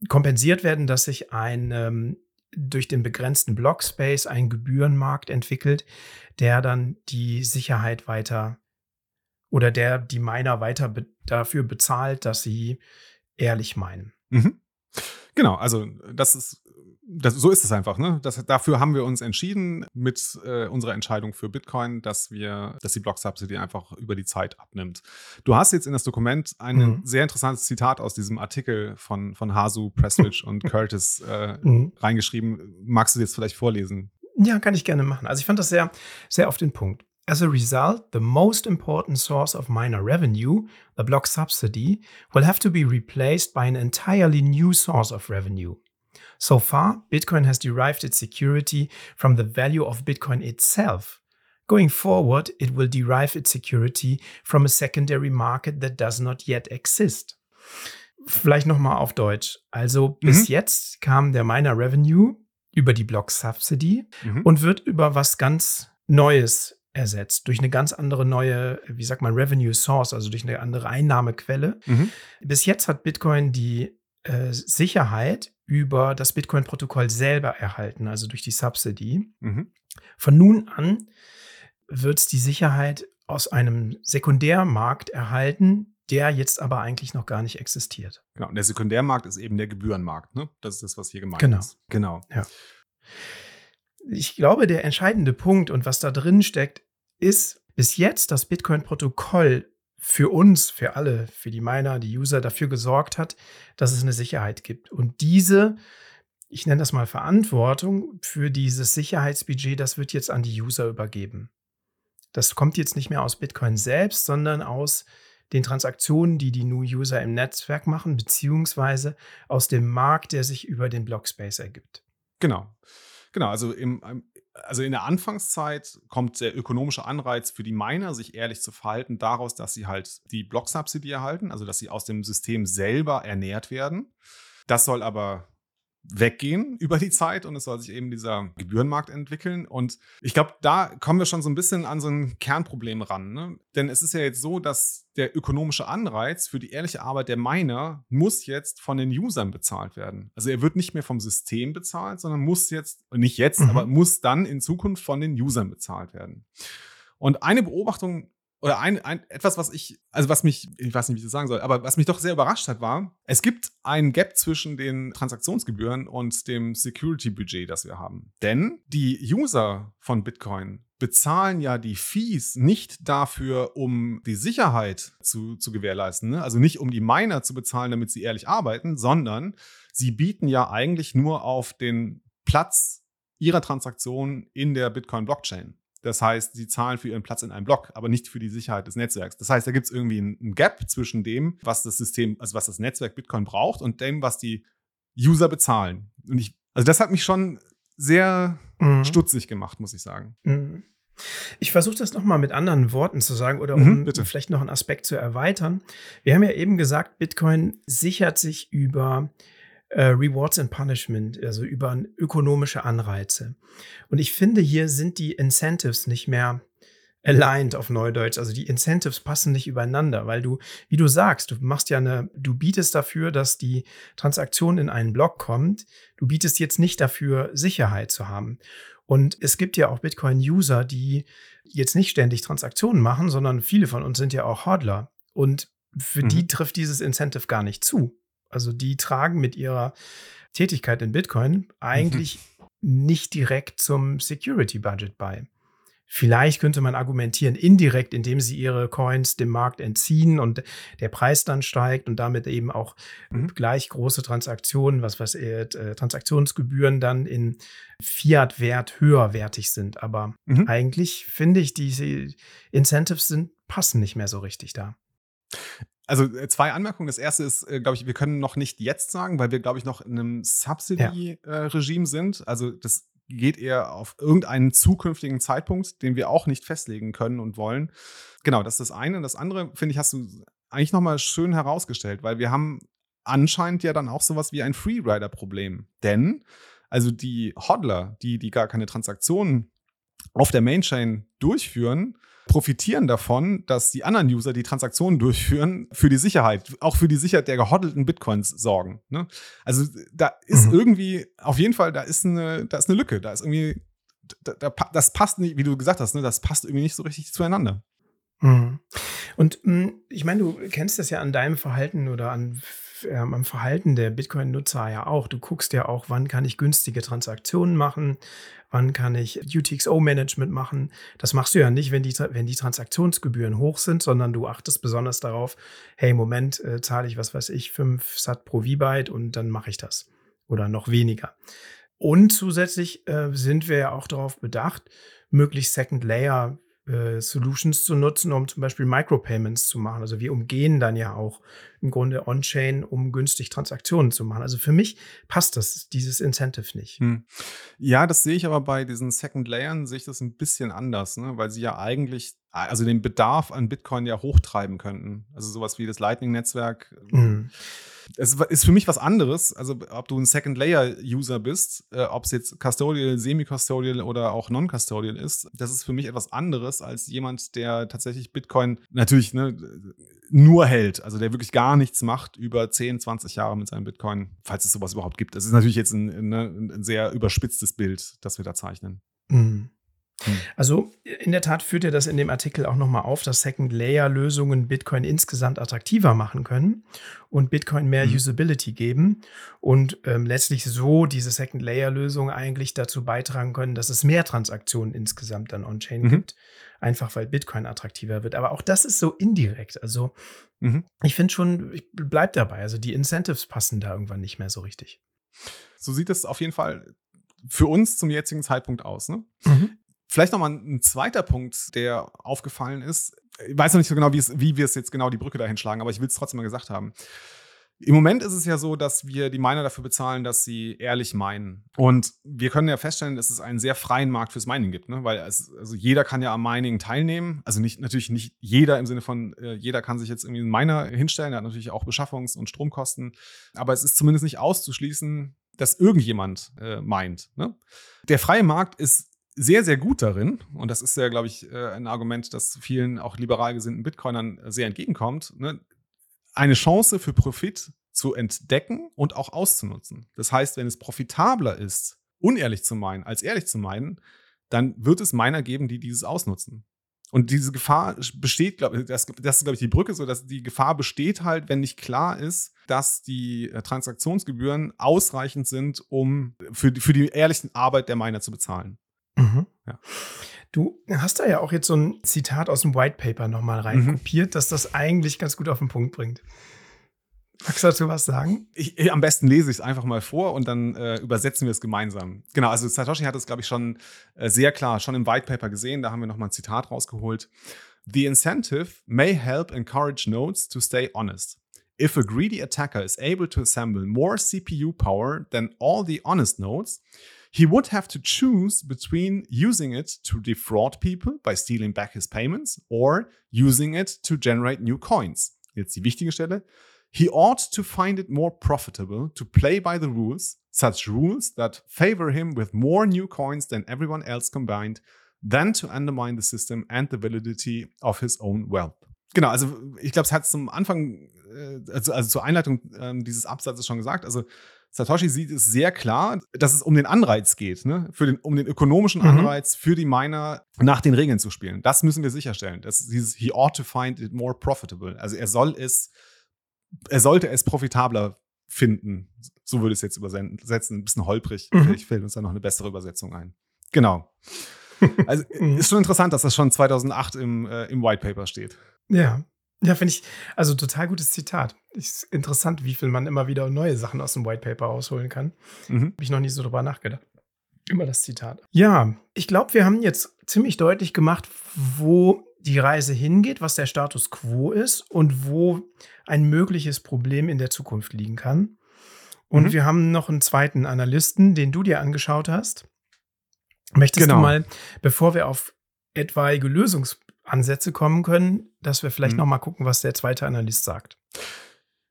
kompensiert werden, dass sich ein ähm, durch den begrenzten Blockspace ein Gebührenmarkt entwickelt, der dann die Sicherheit weiter oder der die Miner weiter be dafür bezahlt, dass sie ehrlich meinen. Mhm. Genau, also das ist das, so ist es einfach. Ne? Das, dafür haben wir uns entschieden mit äh, unserer Entscheidung für Bitcoin, dass wir, dass die Block Subsidy einfach über die Zeit abnimmt. Du hast jetzt in das Dokument ein mhm. sehr interessantes Zitat aus diesem Artikel von, von Hasu, Prestwich und Curtis äh, mhm. reingeschrieben. Magst du jetzt vielleicht vorlesen? Ja, kann ich gerne machen. Also ich fand das sehr, sehr auf den Punkt. As a result, the most important source of miner revenue, the block subsidy, will have to be replaced by an entirely new source of revenue. So far, Bitcoin has derived its security from the value of Bitcoin itself. Going forward, it will derive its security from a secondary market that does not yet exist. Vielleicht nochmal auf Deutsch. Also bis mhm. jetzt kam der Miner Revenue über die Block Subsidy mhm. und wird über was ganz Neues ersetzt, durch eine ganz andere neue, wie sagt man, Revenue Source, also durch eine andere Einnahmequelle. Mhm. Bis jetzt hat Bitcoin die äh, Sicherheit über das Bitcoin-Protokoll selber erhalten, also durch die Subsidy. Mhm. Von nun an wird es die Sicherheit aus einem Sekundärmarkt erhalten, der jetzt aber eigentlich noch gar nicht existiert. Genau, und der Sekundärmarkt ist eben der Gebührenmarkt. Ne? Das ist das, was hier gemeint genau. ist. Genau. Ja. Ich glaube, der entscheidende Punkt und was da drin steckt, ist bis jetzt das Bitcoin-Protokoll für uns, für alle, für die Miner, die User dafür gesorgt hat, dass es eine Sicherheit gibt. Und diese, ich nenne das mal Verantwortung für dieses Sicherheitsbudget, das wird jetzt an die User übergeben. Das kommt jetzt nicht mehr aus Bitcoin selbst, sondern aus den Transaktionen, die die New User im Netzwerk machen, beziehungsweise aus dem Markt, der sich über den Blockspace ergibt. Genau. Genau, also im, also in der Anfangszeit kommt der ökonomische Anreiz für die Miner, sich ehrlich zu verhalten, daraus, dass sie halt die Blocksubsidie erhalten, also dass sie aus dem System selber ernährt werden. Das soll aber weggehen über die Zeit und es soll sich eben dieser Gebührenmarkt entwickeln. Und ich glaube, da kommen wir schon so ein bisschen an so ein Kernproblem ran. Ne? Denn es ist ja jetzt so, dass der ökonomische Anreiz für die ehrliche Arbeit der Miner muss jetzt von den Usern bezahlt werden. Also er wird nicht mehr vom System bezahlt, sondern muss jetzt, nicht jetzt, mhm. aber muss dann in Zukunft von den Usern bezahlt werden. Und eine Beobachtung oder ein, ein, etwas, was ich, also was mich, ich weiß nicht, wie ich das sagen soll, aber was mich doch sehr überrascht hat, war, es gibt ein Gap zwischen den Transaktionsgebühren und dem Security-Budget, das wir haben. Denn die User von Bitcoin bezahlen ja die Fees nicht dafür, um die Sicherheit zu, zu gewährleisten, ne? also nicht um die Miner zu bezahlen, damit sie ehrlich arbeiten, sondern sie bieten ja eigentlich nur auf den Platz ihrer Transaktion in der Bitcoin-Blockchain. Das heißt, sie zahlen für ihren Platz in einem Block, aber nicht für die Sicherheit des Netzwerks. Das heißt, da gibt es irgendwie einen Gap zwischen dem, was das System, also was das Netzwerk Bitcoin braucht und dem, was die User bezahlen. Und ich, also das hat mich schon sehr mhm. stutzig gemacht, muss ich sagen. Mhm. Ich versuche das nochmal mit anderen Worten zu sagen oder um mhm, vielleicht noch einen Aspekt zu erweitern. Wir haben ja eben gesagt, Bitcoin sichert sich über äh, Rewards and Punishment, also über ökonomische Anreize. Und ich finde, hier sind die Incentives nicht mehr aligned auf Neudeutsch. Also die Incentives passen nicht übereinander, weil du, wie du sagst, du machst ja eine, du bietest dafür, dass die Transaktion in einen Block kommt. Du bietest jetzt nicht dafür, Sicherheit zu haben. Und es gibt ja auch Bitcoin-User, die jetzt nicht ständig Transaktionen machen, sondern viele von uns sind ja auch Hodler. Und für mhm. die trifft dieses Incentive gar nicht zu. Also die tragen mit ihrer Tätigkeit in Bitcoin eigentlich mhm. nicht direkt zum Security Budget bei. Vielleicht könnte man argumentieren, indirekt, indem sie ihre Coins dem Markt entziehen und der Preis dann steigt und damit eben auch mhm. gleich große Transaktionen, was ich, äh, Transaktionsgebühren dann in Fiat-Wert höherwertig sind. Aber mhm. eigentlich finde ich, diese Incentives sind, passen nicht mehr so richtig da. Also äh, zwei Anmerkungen. Das erste ist, äh, glaube ich, wir können noch nicht jetzt sagen, weil wir, glaube ich, noch in einem Subsidy-Regime ja. sind. Also das geht eher auf irgendeinen zukünftigen Zeitpunkt, den wir auch nicht festlegen können und wollen. Genau, das ist das eine. Und das andere, finde ich, hast du eigentlich nochmal schön herausgestellt, weil wir haben anscheinend ja dann auch sowas wie ein Freerider-Problem. Denn, also die Hodler, die, die gar keine Transaktionen auf der Mainchain durchführen, profitieren davon, dass die anderen User, die Transaktionen durchführen, für die Sicherheit, auch für die Sicherheit der gehoddelten Bitcoins sorgen. Ne? Also da ist mhm. irgendwie, auf jeden Fall, da ist eine, da ist eine Lücke, da ist irgendwie, da, da, das passt nicht, wie du gesagt hast, ne, das passt irgendwie nicht so richtig zueinander. Mhm. Und mh, hm, ich meine, du kennst das ja an deinem Verhalten oder an ähm, am Verhalten der Bitcoin-Nutzer ja auch. Du guckst ja auch, wann kann ich günstige Transaktionen machen, wann kann ich UTXO-Management machen. Das machst du ja nicht, wenn die, wenn die Transaktionsgebühren hoch sind, sondern du achtest besonders darauf, hey, Moment, äh, zahle ich, was weiß ich, 5 Sat pro V-Byte und dann mache ich das. Oder noch weniger. Und zusätzlich äh, sind wir ja auch darauf bedacht, möglichst Second Layer äh, Solutions zu nutzen, um zum Beispiel Micropayments zu machen. Also wir umgehen dann ja auch im Grunde On-Chain, um günstig Transaktionen zu machen. Also für mich passt das, dieses Incentive nicht. Hm. Ja, das sehe ich aber bei diesen Second Layern, sehe ich das ein bisschen anders, ne? weil sie ja eigentlich also den Bedarf an Bitcoin ja hochtreiben könnten. Also sowas wie das Lightning-Netzwerk. Mhm. Es ist für mich was anderes. Also ob du ein Second-Layer-User bist, äh, ob es jetzt Custodial, Semi-Custodial oder auch Non-Custodial ist, das ist für mich etwas anderes als jemand, der tatsächlich Bitcoin natürlich ne, nur hält. Also der wirklich gar nichts macht über 10, 20 Jahre mit seinem Bitcoin, falls es sowas überhaupt gibt. Das ist natürlich jetzt ein, ne, ein sehr überspitztes Bild, das wir da zeichnen. Mhm. Hm. Also in der Tat führt er das in dem Artikel auch nochmal auf, dass Second-Layer-Lösungen Bitcoin insgesamt attraktiver machen können und Bitcoin mehr hm. Usability geben und ähm, letztlich so diese Second-Layer-Lösungen eigentlich dazu beitragen können, dass es mehr Transaktionen insgesamt dann on-chain mhm. gibt, einfach weil Bitcoin attraktiver wird. Aber auch das ist so indirekt. Also mhm. ich finde schon, ich bleib dabei. Also die Incentives passen da irgendwann nicht mehr so richtig. So sieht es auf jeden Fall für uns zum jetzigen Zeitpunkt aus. Ne? Mhm. Vielleicht nochmal ein zweiter Punkt, der aufgefallen ist. Ich weiß noch nicht so genau, wie, es, wie wir es jetzt genau die Brücke dahin schlagen, aber ich will es trotzdem mal gesagt haben. Im Moment ist es ja so, dass wir die Miner dafür bezahlen, dass sie ehrlich meinen. Und wir können ja feststellen, dass es einen sehr freien Markt fürs Mining gibt, ne? weil es, also jeder kann ja am Mining teilnehmen. Also nicht, natürlich nicht jeder im Sinne von, äh, jeder kann sich jetzt irgendwie einen Miner hinstellen, der hat natürlich auch Beschaffungs- und Stromkosten. Aber es ist zumindest nicht auszuschließen, dass irgendjemand äh, meint. Ne? Der freie Markt ist sehr, sehr gut darin, und das ist ja, glaube ich, äh, ein Argument, das vielen auch liberal gesinnten Bitcoinern sehr entgegenkommt, ne? eine Chance für Profit zu entdecken und auch auszunutzen. Das heißt, wenn es profitabler ist, unehrlich zu meinen, als ehrlich zu meinen, dann wird es Miner geben, die dieses ausnutzen. Und diese Gefahr besteht, glaube ich, das, das ist, glaube ich, die Brücke so, dass die Gefahr besteht halt, wenn nicht klar ist, dass die äh, Transaktionsgebühren ausreichend sind, um für, für die ehrlichen Arbeit der Miner zu bezahlen. Mhm. Ja. Du hast da ja auch jetzt so ein Zitat aus dem White Paper nochmal reinkopiert, mhm. dass das eigentlich ganz gut auf den Punkt bringt. Magst du dazu was sagen? Ich, ich, am besten lese ich es einfach mal vor und dann äh, übersetzen wir es gemeinsam. Genau, also Satoshi hat es, glaube ich, schon äh, sehr klar, schon im White Paper gesehen. Da haben wir nochmal ein Zitat rausgeholt. The incentive may help encourage nodes to stay honest. If a greedy attacker is able to assemble more CPU power than all the honest nodes, he would have to choose between using it to defraud people by stealing back his payments or using it to generate new coins. Jetzt die wichtige Stelle. He ought to find it more profitable to play by the rules, such rules that favor him with more new coins than everyone else combined, than to undermine the system and the validity of his own wealth. Genau, also ich glaube, es hat zum Anfang, äh, also, also zur Einleitung äh, dieses Absatzes schon gesagt, also Satoshi sieht es sehr klar, dass es um den Anreiz geht, ne? für den, um den ökonomischen mhm. Anreiz für die Miner nach den Regeln zu spielen. Das müssen wir sicherstellen. Das dieses He ought to find it more profitable. Also er soll es er sollte es profitabler finden. So würde ich es jetzt übersetzen. Ein bisschen holprig. Mhm. Vielleicht fällt uns da noch eine bessere Übersetzung ein. Genau. Also mhm. ist schon interessant, dass das schon 2008 im, äh, im White Paper steht. Ja. Ja, finde ich, also total gutes Zitat. Ist interessant, wie viel man immer wieder neue Sachen aus dem White Paper ausholen kann. Mhm. Habe ich noch nie so drüber nachgedacht. Immer das Zitat. Ja, ich glaube, wir haben jetzt ziemlich deutlich gemacht, wo die Reise hingeht, was der Status quo ist und wo ein mögliches Problem in der Zukunft liegen kann. Und mhm. wir haben noch einen zweiten Analysten, den du dir angeschaut hast. Möchtest genau. du mal, bevor wir auf etwaige Lösungsansätze kommen können, dass wir vielleicht mhm. noch mal gucken, was der zweite Analyst sagt?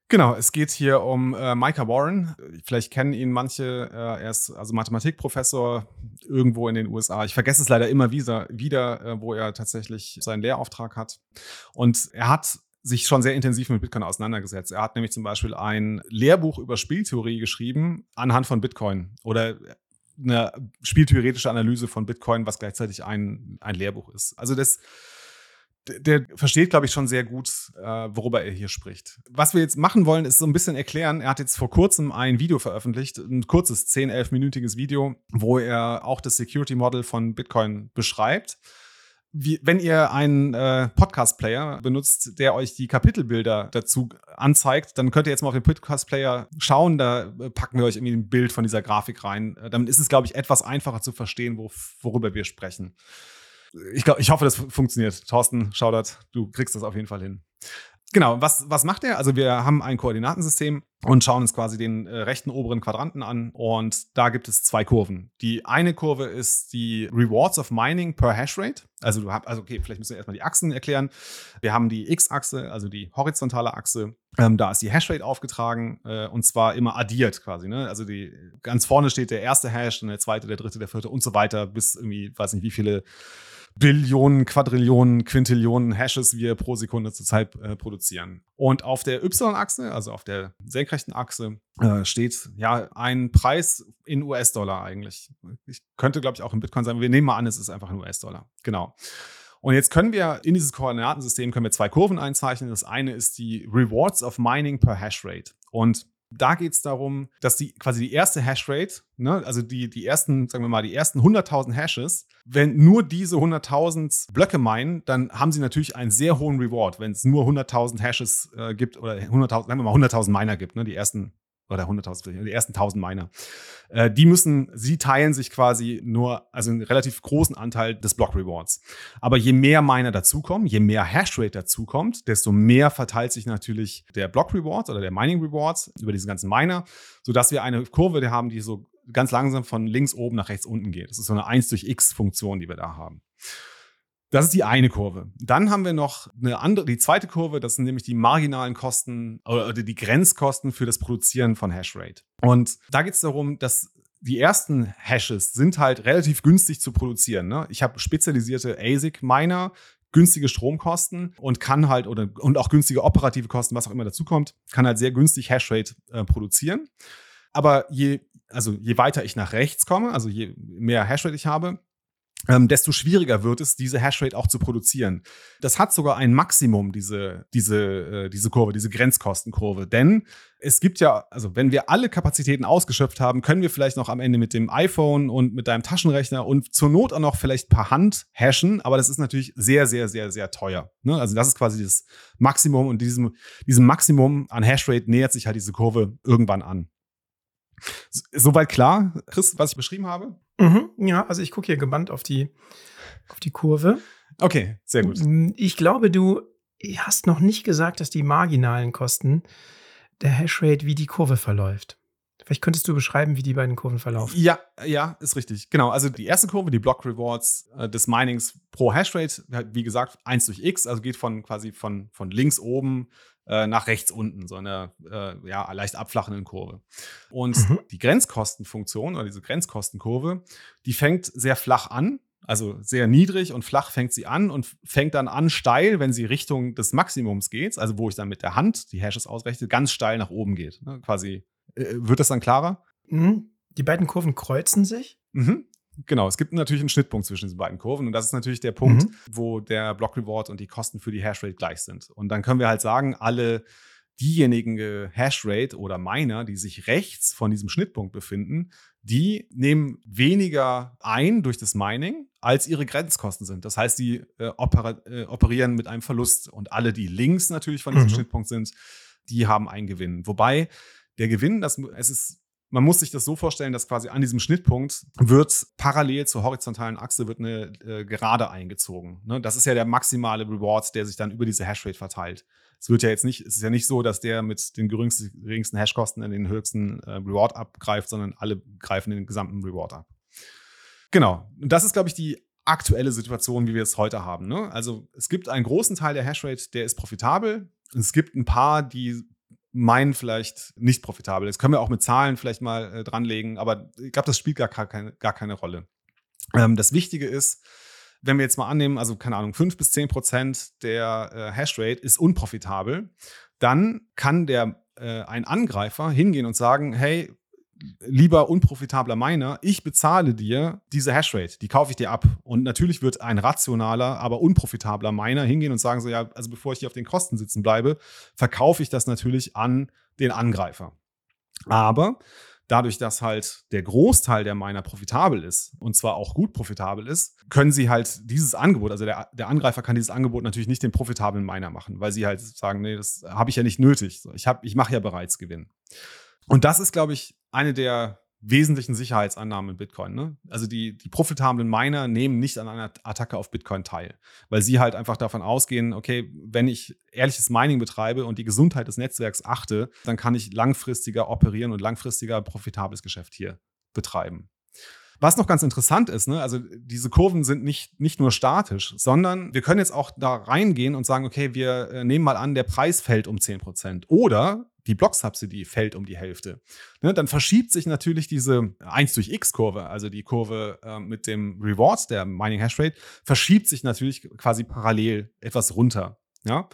Genau, es geht hier um äh, Micah Warren. Vielleicht kennen ihn manche. Äh, er ist also Mathematikprofessor irgendwo in den USA. Ich vergesse es leider immer wieder, wieder äh, wo er tatsächlich seinen Lehrauftrag hat. Und er hat sich schon sehr intensiv mit Bitcoin auseinandergesetzt. Er hat nämlich zum Beispiel ein Lehrbuch über Spieltheorie geschrieben anhand von Bitcoin oder eine spieltheoretische Analyse von Bitcoin, was gleichzeitig ein, ein Lehrbuch ist. Also das der versteht, glaube ich, schon sehr gut, äh, worüber er hier spricht. Was wir jetzt machen wollen, ist so ein bisschen erklären. Er hat jetzt vor kurzem ein Video veröffentlicht, ein kurzes 10, 11-minütiges Video, wo er auch das Security Model von Bitcoin beschreibt. Wie, wenn ihr einen äh, Podcast-Player benutzt, der euch die Kapitelbilder dazu anzeigt, dann könnt ihr jetzt mal auf den Podcast-Player schauen. Da äh, packen wir euch irgendwie ein Bild von dieser Grafik rein. Äh, damit ist es, glaube ich, etwas einfacher zu verstehen, wo, worüber wir sprechen ich, glaub, ich hoffe, das funktioniert. Thorsten, Shoutout, du kriegst das auf jeden Fall hin. Genau, was, was macht er? Also wir haben ein Koordinatensystem und schauen uns quasi den äh, rechten oberen Quadranten an und da gibt es zwei Kurven. Die eine Kurve ist die Rewards of Mining per Hashrate. Also du hast, also okay, vielleicht müssen wir erstmal die Achsen erklären. Wir haben die X-Achse, also die horizontale Achse. Ähm, da ist die Hashrate aufgetragen äh, und zwar immer addiert quasi. Ne? Also die ganz vorne steht der erste Hash, dann der zweite, der dritte, der vierte und so weiter bis irgendwie, weiß nicht wie viele Billionen, Quadrillionen, Quintillionen Hashes wir pro Sekunde zurzeit äh, produzieren. Und auf der Y-Achse, also auf der senkrechten Achse, äh, steht ja ein Preis in US-Dollar eigentlich. Ich könnte, glaube ich, auch in Bitcoin sein. Wir nehmen mal an, es ist einfach ein US-Dollar. Genau. Und jetzt können wir in dieses Koordinatensystem können wir zwei Kurven einzeichnen. Das eine ist die Rewards of Mining per Hashrate. Und da geht es darum, dass die quasi die erste Hashrate, ne, also die, die ersten, sagen wir mal, die ersten 100.000 Hashes, wenn nur diese 100.000 Blöcke meinen, dann haben sie natürlich einen sehr hohen Reward, wenn es nur 100.000 Hashes äh, gibt oder 100.000, sagen wir mal 100.000 Miner gibt, ne, die ersten oder 100.000, die ersten 1000 Miner. Äh, die müssen, sie teilen sich quasi nur, also einen relativ großen Anteil des Block Rewards. Aber je mehr Miner dazukommen, je mehr Hashrate dazukommt, desto mehr verteilt sich natürlich der Block Reward oder der Mining Rewards über diesen ganzen Miner, sodass wir eine Kurve haben, die so ganz langsam von links oben nach rechts unten geht. Das ist so eine 1 durch x Funktion, die wir da haben. Das ist die eine Kurve. Dann haben wir noch eine andere, die zweite Kurve, das sind nämlich die marginalen Kosten oder die Grenzkosten für das Produzieren von Hashrate. Und da geht es darum, dass die ersten Hashes sind halt relativ günstig zu produzieren. Ne? Ich habe spezialisierte ASIC-Miner, günstige Stromkosten und kann halt oder und auch günstige operative Kosten, was auch immer dazu kommt, kann halt sehr günstig Hashrate äh, produzieren. Aber je, also je weiter ich nach rechts komme, also je mehr Hashrate ich habe, ähm, desto schwieriger wird es, diese Hashrate auch zu produzieren. Das hat sogar ein Maximum, diese, diese, äh, diese Kurve, diese Grenzkostenkurve. Denn es gibt ja, also wenn wir alle Kapazitäten ausgeschöpft haben, können wir vielleicht noch am Ende mit dem iPhone und mit deinem Taschenrechner und zur Not auch noch vielleicht per Hand hashen, aber das ist natürlich sehr, sehr, sehr, sehr teuer. Ne? Also das ist quasi das Maximum und diesem, diesem Maximum an Hashrate nähert sich halt diese Kurve irgendwann an. Soweit klar, Chris, was ich beschrieben habe? Mhm, ja, also ich gucke hier gebannt auf die, auf die Kurve. Okay, sehr gut. Ich glaube, du hast noch nicht gesagt, dass die marginalen Kosten der Hashrate, wie die Kurve verläuft. Vielleicht könntest du beschreiben, wie die beiden Kurven verlaufen. Ja, ja, ist richtig. Genau. Also die erste Kurve, die Block Rewards äh, des Minings pro Hashrate, wie gesagt, 1 durch x, also geht von quasi von, von links oben äh, nach rechts unten, so eine äh, ja, leicht abflachenden Kurve. Und mhm. die Grenzkostenfunktion oder diese Grenzkostenkurve, die fängt sehr flach an, also sehr niedrig und flach fängt sie an und fängt dann an steil, wenn sie Richtung des Maximums geht, also wo ich dann mit der Hand die Hashes ausrechne, ganz steil nach oben geht. Ne? Quasi, äh, wird das dann klarer? Mhm. Die beiden Kurven kreuzen sich. Mhm. Genau, es gibt natürlich einen Schnittpunkt zwischen diesen beiden Kurven und das ist natürlich der Punkt, mhm. wo der Block Reward und die Kosten für die Hashrate gleich sind. Und dann können wir halt sagen, alle diejenigen Hashrate oder Miner, die sich rechts von diesem Schnittpunkt befinden, die nehmen weniger ein durch das Mining, als ihre Grenzkosten sind. Das heißt, die äh, äh, operieren mit einem Verlust und alle, die links natürlich von diesem mhm. Schnittpunkt sind, die haben einen Gewinn. Wobei der Gewinn, das, es ist man muss sich das so vorstellen, dass quasi an diesem Schnittpunkt wird parallel zur horizontalen Achse wird eine äh, Gerade eingezogen. Ne? Das ist ja der maximale Reward, der sich dann über diese Hashrate verteilt. Es wird ja jetzt nicht, es ist ja nicht so, dass der mit den geringsten, geringsten Hashkosten in den höchsten äh, Reward abgreift, sondern alle greifen den gesamten Reward ab. Genau. Und das ist, glaube ich, die aktuelle Situation, wie wir es heute haben. Ne? Also es gibt einen großen Teil der Hashrate, der ist profitabel. Es gibt ein paar, die meinen vielleicht nicht profitabel ist. Können wir auch mit Zahlen vielleicht mal äh, dranlegen, aber ich glaube, das spielt gar keine, gar keine Rolle. Ähm, das Wichtige ist, wenn wir jetzt mal annehmen, also keine Ahnung, 5 bis 10 Prozent der äh, Hashrate ist unprofitabel, dann kann der äh, ein Angreifer hingehen und sagen, hey, lieber unprofitabler Miner, ich bezahle dir diese Hashrate, die kaufe ich dir ab. Und natürlich wird ein rationaler, aber unprofitabler Miner hingehen und sagen so, ja, also bevor ich hier auf den Kosten sitzen bleibe, verkaufe ich das natürlich an den Angreifer. Aber dadurch, dass halt der Großteil der Miner profitabel ist und zwar auch gut profitabel ist, können sie halt dieses Angebot, also der, der Angreifer kann dieses Angebot natürlich nicht den profitablen Miner machen, weil sie halt sagen, nee, das habe ich ja nicht nötig. Ich, ich mache ja bereits Gewinn. Und das ist, glaube ich, eine der wesentlichen Sicherheitsannahmen in Bitcoin. Ne? Also die, die profitablen Miner nehmen nicht an einer Attacke auf Bitcoin teil, weil sie halt einfach davon ausgehen, okay, wenn ich ehrliches Mining betreibe und die Gesundheit des Netzwerks achte, dann kann ich langfristiger operieren und langfristiger profitables Geschäft hier betreiben. Was noch ganz interessant ist, ne, also diese Kurven sind nicht, nicht nur statisch, sondern wir können jetzt auch da reingehen und sagen, okay, wir äh, nehmen mal an, der Preis fällt um 10%. Oder die Block-Subsidy fällt um die Hälfte. Ne, dann verschiebt sich natürlich diese 1 durch x-Kurve, also die Kurve äh, mit dem Reward, der Mining Hash Rate, verschiebt sich natürlich quasi parallel etwas runter. Ja.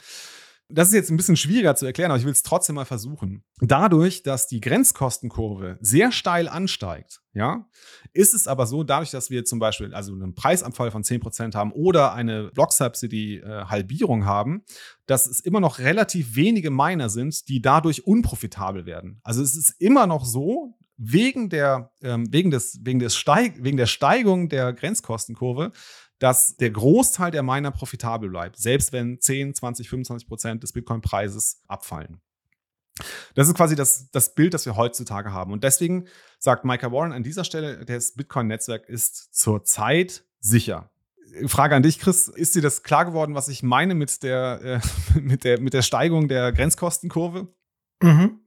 Das ist jetzt ein bisschen schwieriger zu erklären, aber ich will es trotzdem mal versuchen. Dadurch, dass die Grenzkostenkurve sehr steil ansteigt, ja, ist es aber so, dadurch, dass wir zum Beispiel also einen Preisabfall von 10% haben oder eine Block-Subsidy-Halbierung haben, dass es immer noch relativ wenige Miner sind, die dadurch unprofitabel werden. Also es ist immer noch so, wegen der, ähm, wegen des, wegen des Steig, wegen der Steigung der Grenzkostenkurve, dass der Großteil der Miner profitabel bleibt, selbst wenn 10, 20, 25 Prozent des Bitcoin-Preises abfallen. Das ist quasi das, das Bild, das wir heutzutage haben. Und deswegen sagt Micah Warren an dieser Stelle, das Bitcoin-Netzwerk ist zurzeit sicher. Frage an dich, Chris, ist dir das klar geworden, was ich meine mit der, äh, mit der, mit der Steigung der Grenzkostenkurve? Mhm.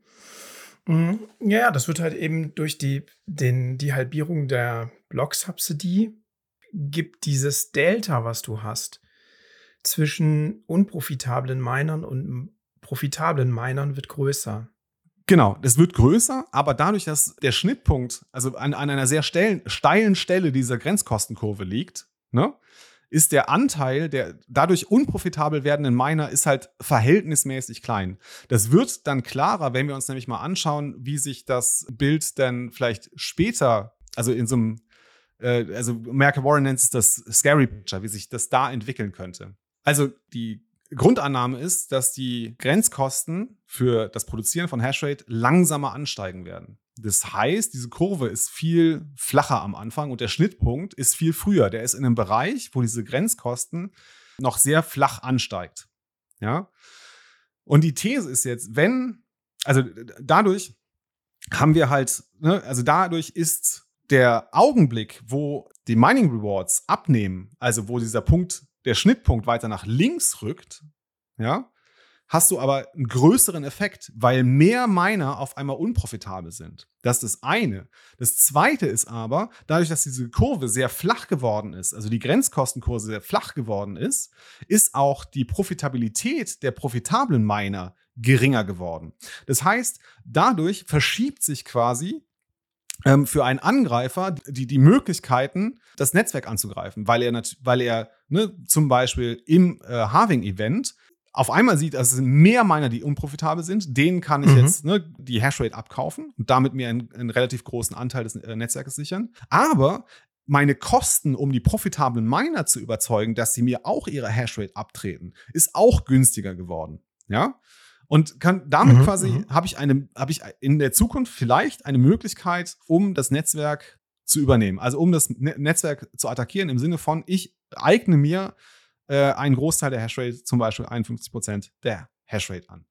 Mhm. Ja, das wird halt eben durch die, den, die Halbierung der Block-Subsidy gibt dieses Delta, was du hast, zwischen unprofitablen Minern und profitablen Minern wird größer. Genau, es wird größer, aber dadurch, dass der Schnittpunkt, also an, an einer sehr steilen, steilen Stelle dieser Grenzkostenkurve liegt, ne, ist der Anteil der dadurch unprofitabel werdenden Miner ist halt verhältnismäßig klein. Das wird dann klarer, wenn wir uns nämlich mal anschauen, wie sich das Bild dann vielleicht später, also in so einem äh, also Merkel Warren nennt es das Scary Picture, wie sich das da entwickeln könnte. Also die Grundannahme ist, dass die Grenzkosten für das Produzieren von Hashrate langsamer ansteigen werden. Das heißt, diese Kurve ist viel flacher am Anfang und der Schnittpunkt ist viel früher. Der ist in einem Bereich, wo diese Grenzkosten noch sehr flach ansteigt. Ja. Und die These ist jetzt, wenn, also dadurch haben wir halt, ne, also dadurch ist der Augenblick, wo die Mining Rewards abnehmen, also wo dieser Punkt, der Schnittpunkt weiter nach links rückt, ja, hast du aber einen größeren Effekt, weil mehr Miner auf einmal unprofitabel sind. Das ist das eine. Das zweite ist aber, dadurch, dass diese Kurve sehr flach geworden ist, also die Grenzkostenkurse sehr flach geworden ist, ist auch die Profitabilität der profitablen Miner geringer geworden. Das heißt, dadurch verschiebt sich quasi für einen Angreifer die, die Möglichkeiten, das Netzwerk anzugreifen, weil er, weil er ne, zum Beispiel im äh, Halving-Event auf einmal sieht, dass es mehr Miner, die unprofitabel sind, denen kann ich mhm. jetzt ne, die Hashrate abkaufen und damit mir einen, einen relativ großen Anteil des äh, Netzwerkes sichern. Aber meine Kosten, um die profitablen Miner zu überzeugen, dass sie mir auch ihre Hashrate abtreten, ist auch günstiger geworden. Ja. Und kann damit mhm, quasi mhm. habe ich eine, habe ich in der Zukunft vielleicht eine Möglichkeit, um das Netzwerk zu übernehmen. Also um das ne Netzwerk zu attackieren im Sinne von, ich eigne mir äh, einen Großteil der Hashrate, zum Beispiel 51 Prozent der Hashrate an.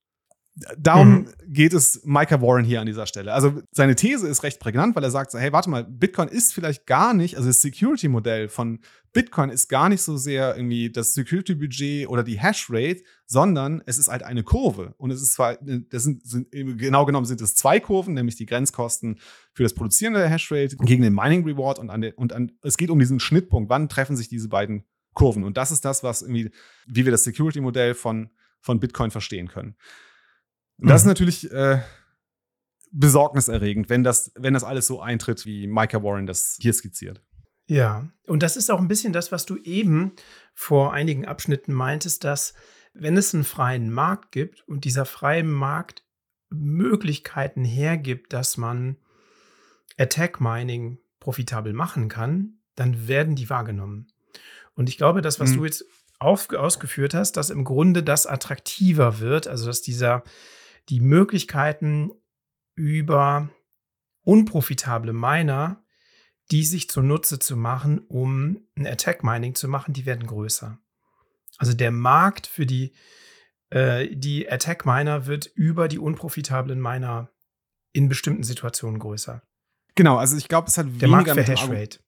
Darum mhm. geht es Micah Warren hier an dieser Stelle. Also seine These ist recht prägnant, weil er sagt, hey, warte mal, Bitcoin ist vielleicht gar nicht, also das Security-Modell von Bitcoin ist gar nicht so sehr irgendwie das Security-Budget oder die Hashrate, sondern es ist halt eine Kurve. Und es ist zwar, das sind, sind, genau genommen sind es zwei Kurven, nämlich die Grenzkosten für das Produzieren der Hashrate gegen den Mining Reward und, an der, und an, es geht um diesen Schnittpunkt. Wann treffen sich diese beiden Kurven? Und das ist das, was irgendwie, wie wir das Security-Modell von, von Bitcoin verstehen können. Und das ist mhm. natürlich äh, besorgniserregend, wenn das, wenn das alles so eintritt, wie Micah Warren das hier skizziert. Ja, und das ist auch ein bisschen das, was du eben vor einigen Abschnitten meintest, dass wenn es einen freien Markt gibt und dieser freie Markt Möglichkeiten hergibt, dass man Attack Mining profitabel machen kann, dann werden die wahrgenommen. Und ich glaube, das, was mhm. du jetzt auf, ausgeführt hast, dass im Grunde das attraktiver wird, also dass dieser die Möglichkeiten über unprofitable Miner, die sich zunutze zu machen, um ein Attack Mining zu machen, die werden größer. Also der Markt für die, äh, die Attack Miner wird über die unprofitablen Miner in bestimmten Situationen größer. Genau, also ich glaube, es hat der weniger mit Hashrate.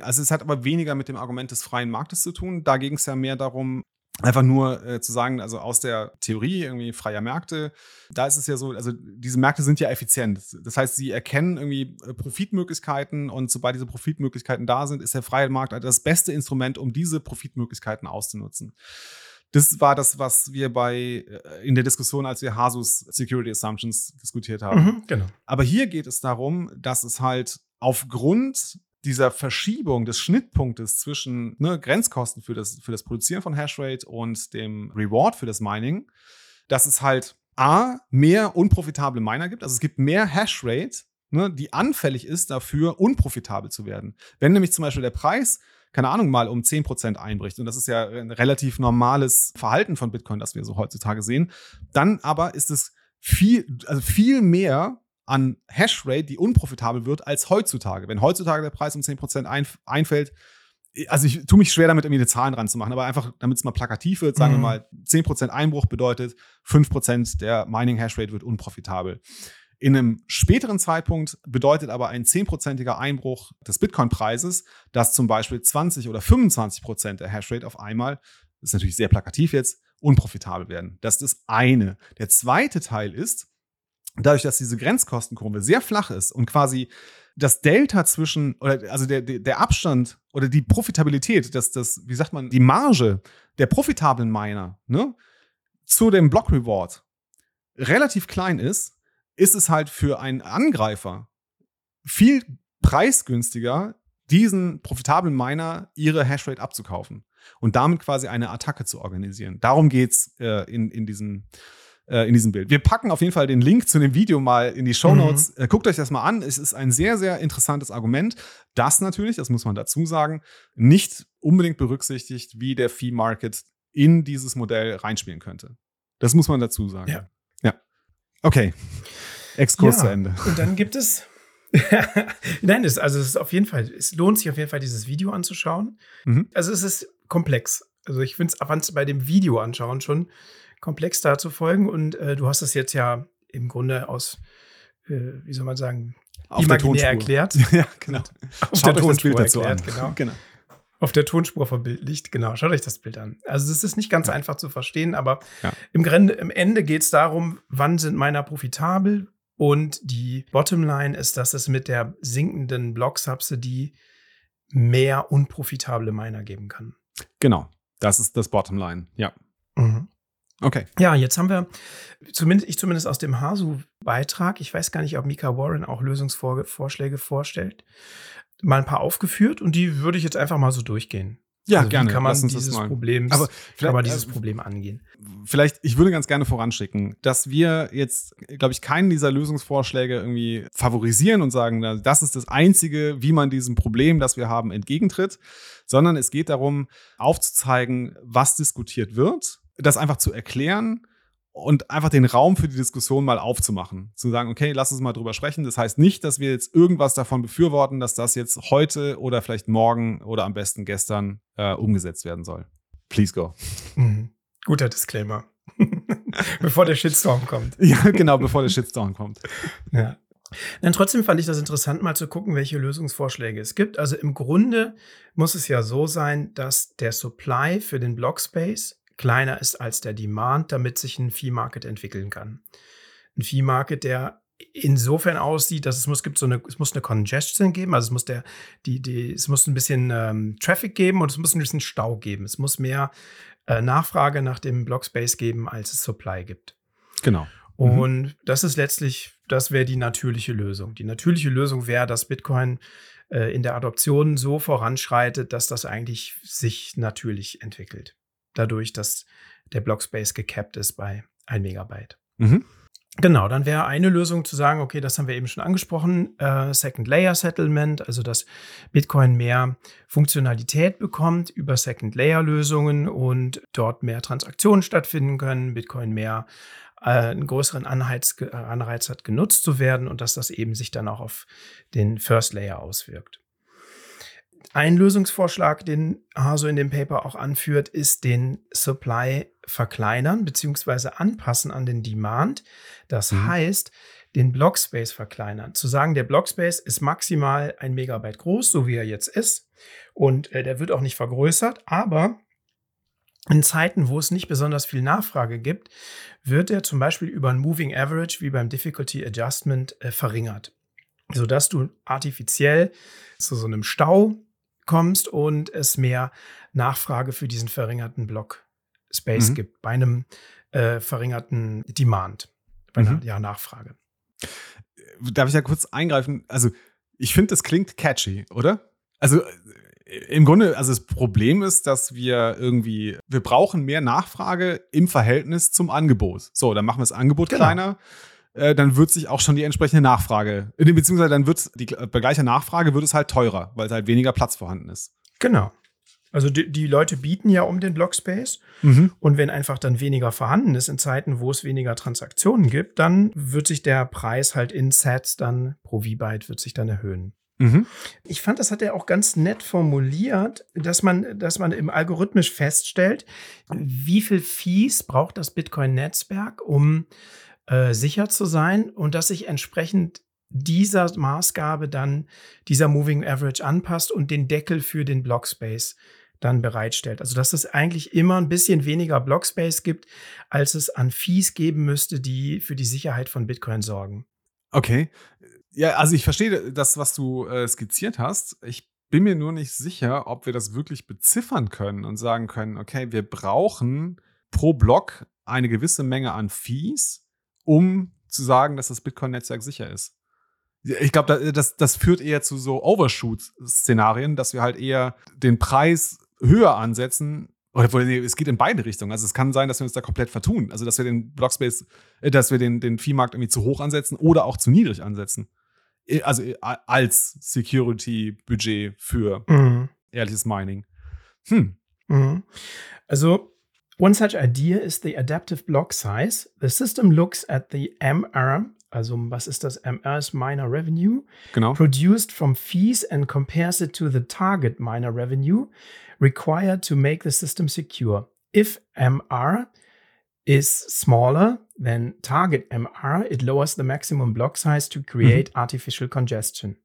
Also es hat aber weniger mit dem Argument des freien Marktes zu tun. Da ging es ja mehr darum, Einfach nur äh, zu sagen, also aus der Theorie irgendwie freier Märkte, da ist es ja so, also diese Märkte sind ja effizient. Das heißt, sie erkennen irgendwie äh, Profitmöglichkeiten und sobald diese Profitmöglichkeiten da sind, ist der freie Markt das beste Instrument, um diese Profitmöglichkeiten auszunutzen. Das war das, was wir bei äh, in der Diskussion, als wir Hasus Security Assumptions diskutiert haben. Mhm, genau. Aber hier geht es darum, dass es halt aufgrund dieser Verschiebung des Schnittpunktes zwischen ne, Grenzkosten für das, für das Produzieren von Hashrate und dem Reward für das Mining, dass es halt A, mehr unprofitable Miner gibt. Also es gibt mehr Hashrate, ne, die anfällig ist dafür, unprofitabel zu werden. Wenn nämlich zum Beispiel der Preis, keine Ahnung, mal um 10% einbricht, und das ist ja ein relativ normales Verhalten von Bitcoin, das wir so heutzutage sehen, dann aber ist es viel, also viel mehr an Hashrate, die unprofitabel wird, als heutzutage. Wenn heutzutage der Preis um 10% ein, einfällt, also ich tue mich schwer damit, irgendwie eine Zahlen dran zu machen, aber einfach, damit es mal plakativ wird, sagen Mhm. wir mal, 10% Einbruch bedeutet, 5% der Mining Hashrate wird unprofitabel. In einem späteren Zeitpunkt bedeutet aber ein 10%iger Einbruch des Bitcoin-Preises, dass zum Beispiel 20 oder 25% der Hashrate auf einmal, das ist natürlich sehr plakativ jetzt, unprofitabel werden. Das ist das eine. Der zweite Teil ist, dadurch, dass diese Grenzkostenkurve sehr flach ist und quasi das Delta zwischen, oder also der, der, Abstand oder die Profitabilität, das, das, wie sagt man, die Marge der profitablen Miner ne, zu dem Block Reward relativ klein ist, ist es halt für einen Angreifer viel preisgünstiger, diesen profitablen Miner ihre Hashrate abzukaufen und damit quasi eine Attacke zu organisieren. Darum geht's äh, in, in diesem äh, in diesem Bild. Wir packen auf jeden Fall den Link zu dem Video mal in die Show Notes. Äh, guckt euch das mal an. Es ist ein sehr, sehr interessantes Argument, das natürlich, das muss man dazu sagen, nicht unbedingt berücksichtigt, wie der Fee Market in dieses Modell reinspielen könnte. Das muss man dazu sagen. Ja. Ja. Okay. Exkurs Ja, zu Ende. Und dann gibt es. Nein, es, also es ist auf jeden Fall, es lohnt sich auf jeden Fall, dieses Video anzuschauen. Mhm. Also es ist komplex. Also ich finde es bei dem Video anschauen schon komplex da zu folgen. Und äh, du hast es jetzt ja im Grunde aus, äh, wie soll man sagen, Auf imaginär Tonspur. erklärt. ja, genau. Auf Schaut der Tonspur dazu erklärt, an. Genau. genau. Auf der Tonspur verbildlicht, genau. Schaut euch das Bild an. Also es ist nicht ganz einfach zu verstehen, aber Ja. im, Grunde, im Ende geht es darum, wann sind Miner profitabel und die Bottomline ist, dass es mit der sinkenden Block-Subsidy mehr unprofitable Miner geben kann. Genau. Das ist das Bottomline. Ja. Okay. Ja, jetzt haben wir, zumindest, ich zumindest aus dem Hasu-Beitrag, ich weiß gar nicht, ob Mika Warren auch Lösungsvorschläge vorstellt, mal ein paar aufgeführt und die würde ich jetzt einfach mal so durchgehen. Ja, also gerne. Wie kann man Lass uns das dieses mal- Problem, Aber kann man vielleicht- dieses äh, Problem angehen? vielleicht, ich würde ganz gerne voranschicken, dass wir jetzt, glaube ich, keinen dieser Lösungsvorschläge irgendwie favorisieren und sagen, das ist das Einzige, wie man diesem Problem, das wir haben, entgegentritt, sondern es geht darum, aufzuzeigen, was diskutiert wird, das einfach zu erklären und einfach den Raum für die Diskussion mal aufzumachen. Zu sagen, okay, lass uns mal drüber sprechen. Das heißt nicht, dass wir jetzt irgendwas davon befürworten, dass das jetzt heute oder vielleicht morgen oder am besten gestern äh, umgesetzt werden soll. Please go. Mhm. Guter Disclaimer. Bevor der Shitstorm kommt. Ja, genau, bevor der Shitstorm kommt. Ja. Dann trotzdem fand ich das interessant, mal zu gucken, welche Lösungsvorschläge es gibt. Also im Grunde muss es ja so sein, dass der Supply für den Blockspace kleiner ist als der Demand, damit sich ein Fee-Market entwickeln kann. Ein Fee-Market, der insofern aussieht, dass es muss, gibt so eine, es muss eine Congestion geben, also es muss der, die, die, es muss ein bisschen ähm, Traffic geben und es muss ein bisschen Stau geben. Es muss mehr äh, Nachfrage nach dem Blockspace geben, als es Supply gibt. Genau. Mhm. Und das ist letztlich, das wäre die natürliche Lösung. Die natürliche Lösung wäre, dass Bitcoin äh, in der Adoption so voranschreitet, dass das eigentlich sich natürlich entwickelt. Dadurch, dass der Blockspace gecapped ist bei 1 Megabyte. Mhm. Genau, dann wäre eine Lösung zu sagen, okay, das haben wir eben schon angesprochen, äh, Second Layer Settlement, also dass Bitcoin mehr Funktionalität bekommt über Second Layer Lösungen und dort mehr Transaktionen stattfinden können, Bitcoin mehr äh, einen größeren Anreiz, ge- Anreiz hat, genutzt zu werden und dass das eben sich dann auch auf den First Layer auswirkt. Ein Lösungsvorschlag, den Haso in dem Paper auch anführt, ist den Supply verkleinern bzw. anpassen an den Demand. Das Mhm. heißt, den Blockspace verkleinern. Zu sagen, der Blockspace ist maximal ein Megabyte groß, so wie er jetzt ist. Und äh, der wird auch nicht vergrößert, aber in Zeiten, wo es nicht besonders viel Nachfrage gibt, wird er zum Beispiel über ein Moving Average wie beim Difficulty Adjustment äh, verringert, sodass du artifiziell zu so einem Stau kommst und es mehr Nachfrage für diesen verringerten Block Space Mhm. gibt, bei einem äh, verringerten Demand, bei einer Mhm. ja, Nachfrage. Darf ich da kurz eingreifen? Also, ich finde, das klingt catchy, oder? Also, äh, im Grunde, also das Problem ist, dass wir irgendwie, wir brauchen mehr Nachfrage im Verhältnis zum Angebot. So, dann machen wir das Angebot Genau. kleiner. Äh, dann wird sich auch schon die entsprechende Nachfrage, äh, beziehungsweise dann wird die, bei gleicher Nachfrage wird es halt teurer, weil halt weniger Platz vorhanden ist. Genau. Also die, die Leute bieten ja um den Blockspace und wenn einfach dann weniger vorhanden ist in Zeiten, wo es weniger Transaktionen gibt, dann wird sich der Preis halt in Sets dann pro V-Byte wird sich dann erhöhen. Mhm. Ich fand, das hat er auch ganz nett formuliert, dass man, dass man im algorithmisch feststellt, wie viel Fees braucht das Bitcoin-Netzwerk, um äh, sicher zu sein und dass sich entsprechend dieser Maßgabe dann dieser Moving Average anpasst und den Deckel für den Blockspace dann bereitstellt. Also dass es eigentlich immer ein bisschen weniger Blockspace gibt, als es an Fees geben müsste, die für die Sicherheit von Bitcoin sorgen. Okay. Ja, also ich verstehe das, was du äh, skizziert hast. Ich bin mir nur nicht sicher, ob wir das wirklich beziffern können und sagen können, okay, wir brauchen pro Block eine gewisse Menge an Fees, um zu sagen, dass das Bitcoin-Netzwerk sicher ist. Ich glaube, das, das führt eher zu so Overshoot-Szenarien, dass wir halt eher den Preis höher ansetzen. Oder nee, es geht in beide Richtungen. Also es kann sein, dass wir uns da komplett vertun. Also dass wir den Blockspace, äh, dass wir den, den Viehmarkt irgendwie zu hoch ansetzen oder auch zu niedrig ansetzen. Also äh, als Security-Budget für ehrliches Mining. Hm. Mhm. Also, one such idea is the adaptive block size. The system looks at the MR, also was ist das? MR ist Miner Revenue, Genau. produced from fees and compares it to the target minor revenue required to make the system secure. If MR is smaller than target MR, it lowers the maximum block size to create mhm. artificial congestion.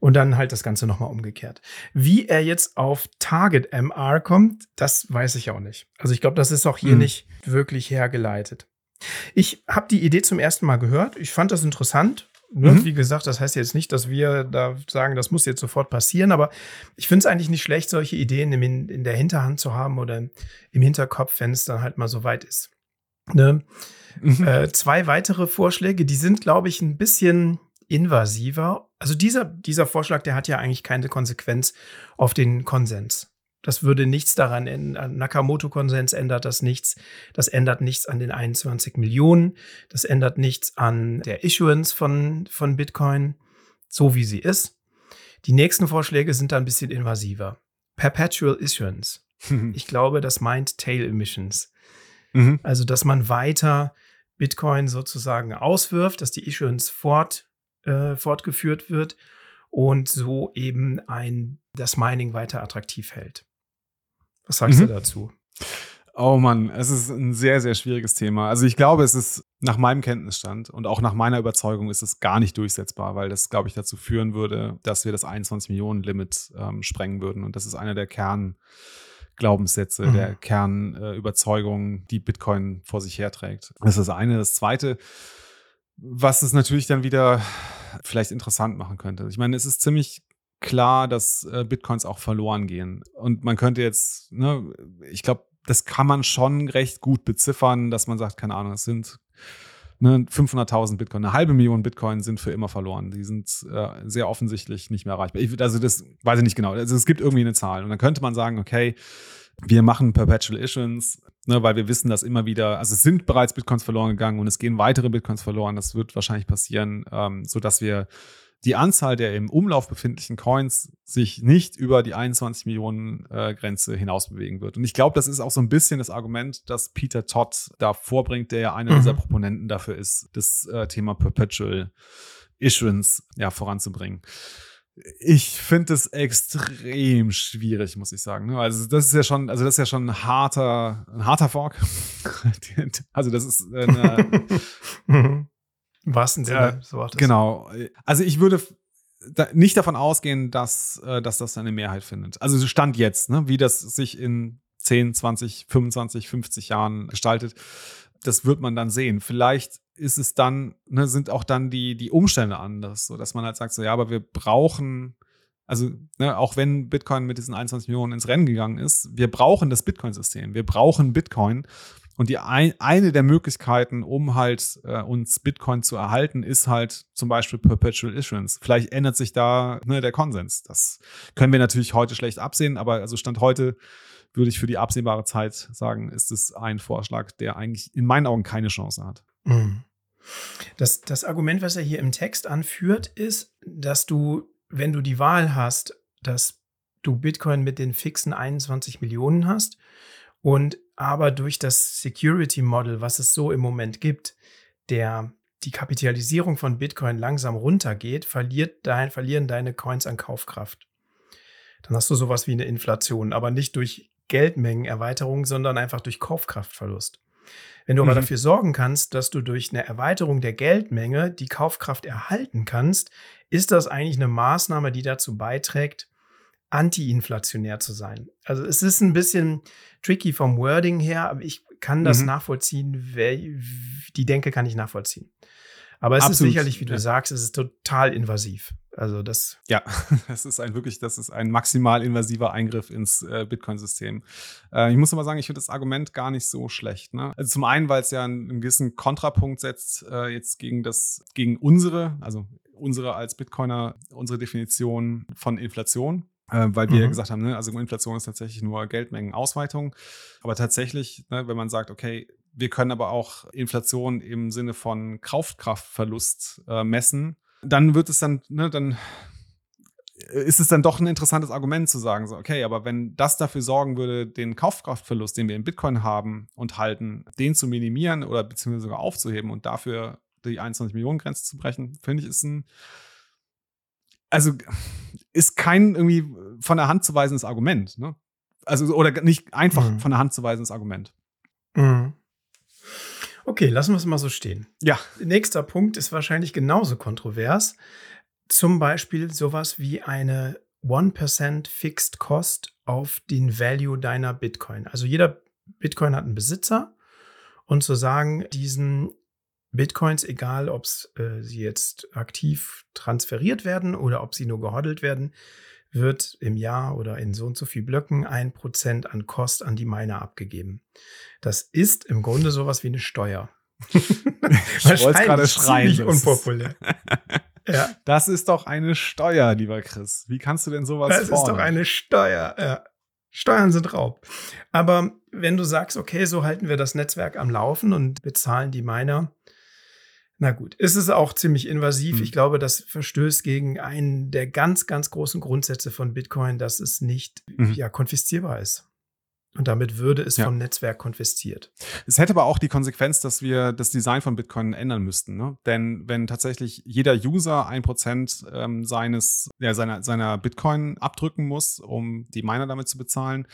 Und dann halt das Ganze nochmal umgekehrt. Wie er jetzt auf Target MR kommt, das weiß ich auch nicht. Also ich glaube, das ist auch hier Mhm. nicht wirklich hergeleitet. Ich habe die Idee zum ersten Mal gehört. Ich fand das interessant. Ne? Mhm. Wie gesagt, das heißt jetzt nicht, dass wir da sagen, das muss jetzt sofort passieren, aber ich finde es eigentlich nicht schlecht, solche Ideen in, in der Hinterhand zu haben oder im Hinterkopf, wenn es dann halt mal so weit ist. Ne? Mhm. Äh, zwei weitere Vorschläge, die sind, glaube ich, ein bisschen invasiver. Also dieser, dieser Vorschlag, der hat ja eigentlich keine Konsequenz auf den Konsens. Das würde nichts daran ändern. Nakamoto-Konsens ändert das nichts. Das ändert nichts an den 21 Millionen. Das ändert nichts an der Issuance von, von Bitcoin, so wie sie ist. Die nächsten Vorschläge sind da ein bisschen invasiver. Perpetual Issuance. Ich glaube, das meint Tail Emissions. Mhm. Also, dass man weiter Bitcoin sozusagen auswirft, dass die Issuance fort, äh, fortgeführt wird und so eben ein, das Mining weiter attraktiv hält. Was sagst Mhm. du dazu? Oh Mann, es ist ein sehr, sehr schwieriges Thema. Also ich glaube, es ist nach meinem Kenntnisstand und auch nach meiner Überzeugung ist es gar nicht durchsetzbar, weil das, glaube ich, dazu führen würde, dass wir das 21 Millionen Limit ähm, sprengen würden. Und das ist einer der Kernglaubenssätze, Mhm. der Kernüberzeugungen, die Bitcoin vor sich herträgt. Das ist das eine. Das zweite, was es natürlich dann wieder vielleicht interessant machen könnte. Ich meine, es ist ziemlich klar, dass äh, Bitcoins auch verloren gehen. Und man könnte jetzt, ne, ich glaube, das kann man schon recht gut beziffern, dass man sagt, keine Ahnung, es sind ne, 500.000 Bitcoin, eine halbe Million Bitcoin sind für immer verloren. Die sind äh, sehr offensichtlich nicht mehr erreichbar. Ich, also das weiß ich nicht genau. Also es gibt irgendwie eine Zahl. Und dann könnte man sagen, okay, wir machen Perpetual Issuance, ne, weil wir wissen, dass immer wieder, also es sind bereits Bitcoins verloren gegangen und es gehen weitere Bitcoins verloren. Das wird wahrscheinlich passieren, ähm, sodass wir die Anzahl der im Umlauf befindlichen Coins sich nicht über die 21 Millionen äh, Grenze hinaus bewegen wird. Und ich glaube, das ist auch so ein bisschen das Argument, das Peter Todd da vorbringt, der ja einer Mhm. dieser Proponenten dafür ist, das äh, Thema Perpetual Issuance ja, voranzubringen. Ich finde es extrem schwierig, muss ich sagen. Also das ist ja schon, also das ist ja schon ein harter, ein harter Fork. also das ist äh, eine, Mhm. Im wahrsten Sinne Ja. Genau. Also ich würde da nicht davon ausgehen, dass, äh, dass das eine Mehrheit findet. Also Stand jetzt, ne, wie das sich in 10, 20, 25, 50 Jahren gestaltet, das wird man dann sehen. Vielleicht ist es dann, ne, sind auch dann die, die Umstände anders, so dass man halt sagt, so ja, aber wir brauchen Also ne, auch wenn Bitcoin mit diesen 21 Millionen ins Rennen gegangen ist, wir brauchen das Bitcoin-System. Wir brauchen Bitcoin. Und die ein, eine der Möglichkeiten, um halt äh, uns Bitcoin zu erhalten, ist halt zum Beispiel Perpetual Issuance. Vielleicht ändert sich da ne, der Konsens. Das können wir natürlich heute schlecht absehen, aber also Stand heute würde ich für die absehbare Zeit sagen, ist es ein Vorschlag, der eigentlich in meinen Augen keine Chance hat. Mhm. Das, das Argument, was er hier im Text anführt, ist, dass du, wenn du die Wahl hast, dass du Bitcoin mit den fixen 21 Millionen hast und aber durch das Security Model, was es so im Moment gibt, der die Kapitalisierung von Bitcoin langsam runtergeht, verliert dein, verlieren deine Coins an Kaufkraft. Dann hast du sowas wie eine Inflation, aber nicht durch Geldmengenerweiterung, sondern einfach durch Kaufkraftverlust. Wenn du aber mhm. dafür sorgen kannst, dass du durch eine Erweiterung der Geldmenge die Kaufkraft erhalten kannst, ist das eigentlich eine Maßnahme, die dazu beiträgt, antiinflationär zu sein. Also es ist ein bisschen tricky vom Wording her, aber ich kann das mhm. nachvollziehen. Die Denke kann ich nachvollziehen. Aber es Absolut. ist sicherlich, wie du ja. sagst, es ist total invasiv. Also das. Ja, das ist ein wirklich, das ist ein maximal invasiver Eingriff ins äh, Bitcoin-System. Äh, ich muss aber sagen, ich finde das Argument gar nicht so schlecht. Ne? Also zum einen, weil es ja einen, einen, gewissen Kontrapunkt setzt äh, jetzt gegen das, gegen unsere, also unsere als Bitcoiner, unsere Definition von Inflation. Äh, weil wir mhm. gesagt haben, ne, also Inflation ist tatsächlich nur Geldmengenausweitung. Aber tatsächlich, ne, wenn man sagt, okay, wir können aber auch Inflation im Sinne von Kaufkraftverlust äh, messen, dann wird es dann, ne, dann ist es dann doch ein interessantes Argument zu sagen, so, okay, aber wenn das dafür sorgen würde, den Kaufkraftverlust, den wir in Bitcoin haben und halten, den zu minimieren oder beziehungsweise sogar aufzuheben und dafür die 21 Millionen Grenze zu brechen, finde ich, ist ein, also ist kein irgendwie von der Hand zu weisendes Argument, ne? Also, oder nicht einfach mhm. von der Hand zu weisendes Argument. Mhm. Okay, lassen wir es mal so stehen. Ja. Nächster Punkt ist wahrscheinlich genauso kontrovers. Zum Beispiel sowas wie eine 1% Fixed Cost auf den Value deiner Bitcoin. Also jeder Bitcoin hat einen Besitzer und zu sagen, diesen Bitcoins, egal ob äh, sie jetzt aktiv transferiert werden oder ob sie nur gehodelt werden, wird im Jahr oder in so und so viel Blöcken ein Prozent an Kost an die Miner abgegeben. Das ist im Grunde sowas wie eine Steuer. ich wollte gerade schreien. unpopulär. ja. Das ist doch eine Steuer, lieber Chris. Wie kannst du denn sowas Das fordern? ist doch eine Steuer. Ja. Steuern sind Raub. Aber wenn du sagst, okay, so halten wir das Netzwerk am Laufen und bezahlen die Miner na gut, ist es auch ziemlich invasiv. Mhm. Ich glaube, das verstößt gegen einen der ganz, ganz großen Grundsätze von Bitcoin, dass es nicht mhm. ja, konfiszierbar ist. Und damit würde es ja. vom Netzwerk konfisziert. Es hätte aber auch die Konsequenz, dass wir das Design von Bitcoin ändern müssten. Ne? Denn wenn tatsächlich jeder User ein Prozent ähm, seines, ja, seiner, seiner Bitcoin abdrücken muss, um die Miner damit zu bezahlen,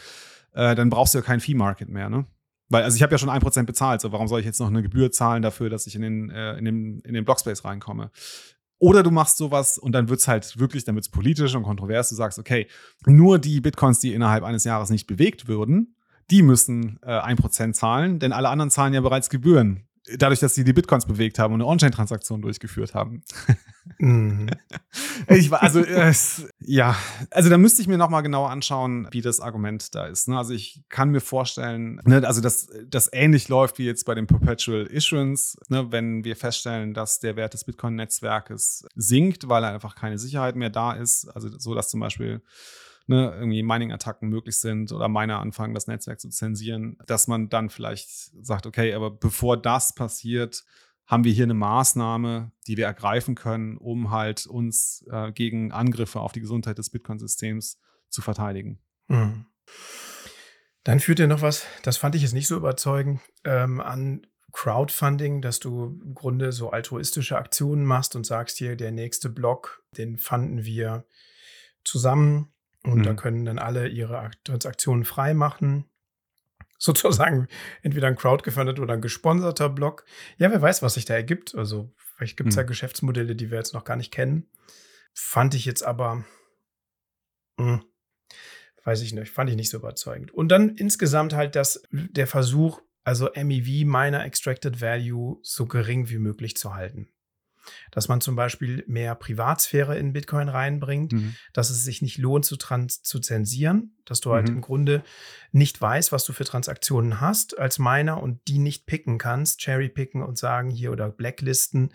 äh, dann brauchst du ja kein Fee-Market mehr. Ne? Weil, also ich habe ja schon ein Prozent bezahlt, so warum soll ich jetzt noch eine Gebühr zahlen dafür, dass ich in den, äh, in den, in den Blockspace reinkomme? Oder du machst sowas und dann wird es halt wirklich, dann wird es politisch und kontrovers. Du sagst, okay, nur die Bitcoins, die innerhalb eines Jahres nicht bewegt würden, die müssen äh, ein äh, Prozent zahlen, denn alle anderen zahlen ja bereits Gebühren dadurch, dass sie die Bitcoins bewegt haben und eine On-Chain-Transaktion durchgeführt haben. Mhm. ich war, also, äh, ja, also da müsste ich mir nochmal genauer anschauen, wie das Argument da ist. Ne? Also ich kann mir vorstellen, ne, also dass das ähnlich läuft wie jetzt bei dem Perpetual Issuance, ne, wenn wir feststellen, dass der Wert des Bitcoin-Netzwerkes sinkt, weil einfach keine Sicherheit mehr da ist. Also so, dass zum Beispiel ne, irgendwie Mining-Attacken möglich sind oder Miner anfangen, das Netzwerk zu zensieren, dass man dann vielleicht sagt, okay, aber bevor das passiert, haben wir hier eine Maßnahme, die wir ergreifen können, um halt uns äh, gegen Angriffe auf die Gesundheit des Bitcoin-Systems zu verteidigen. Mhm. Dann führt ihr noch was, das fand ich jetzt nicht so überzeugend, ähm, an Crowdfunding, dass du im Grunde so altruistische Aktionen machst und sagst hier, der nächste Block, den fanden wir zusammen und mhm. da können dann alle ihre Transaktionen frei machen. Sozusagen entweder ein crowdgefundet oder ein gesponserter Blog. Ja, wer weiß, was sich da ergibt. Also vielleicht gibt es mhm. ja Geschäftsmodelle, die wir jetzt noch gar nicht kennen. Fand ich jetzt aber, mh, hm, weiß ich nicht, fand ich nicht so überzeugend. Und dann insgesamt halt das, der Versuch, also MEV, Miner Extracted Value, so gering wie möglich zu halten. Dass man zum Beispiel mehr Privatsphäre in Bitcoin reinbringt, Mhm. dass es sich nicht lohnt zu, trans zu zensieren, dass du halt Mhm. im Grunde nicht weißt, was du für Transaktionen hast als Miner und die nicht picken kannst, cherry picken und sagen hier oder blacklisten,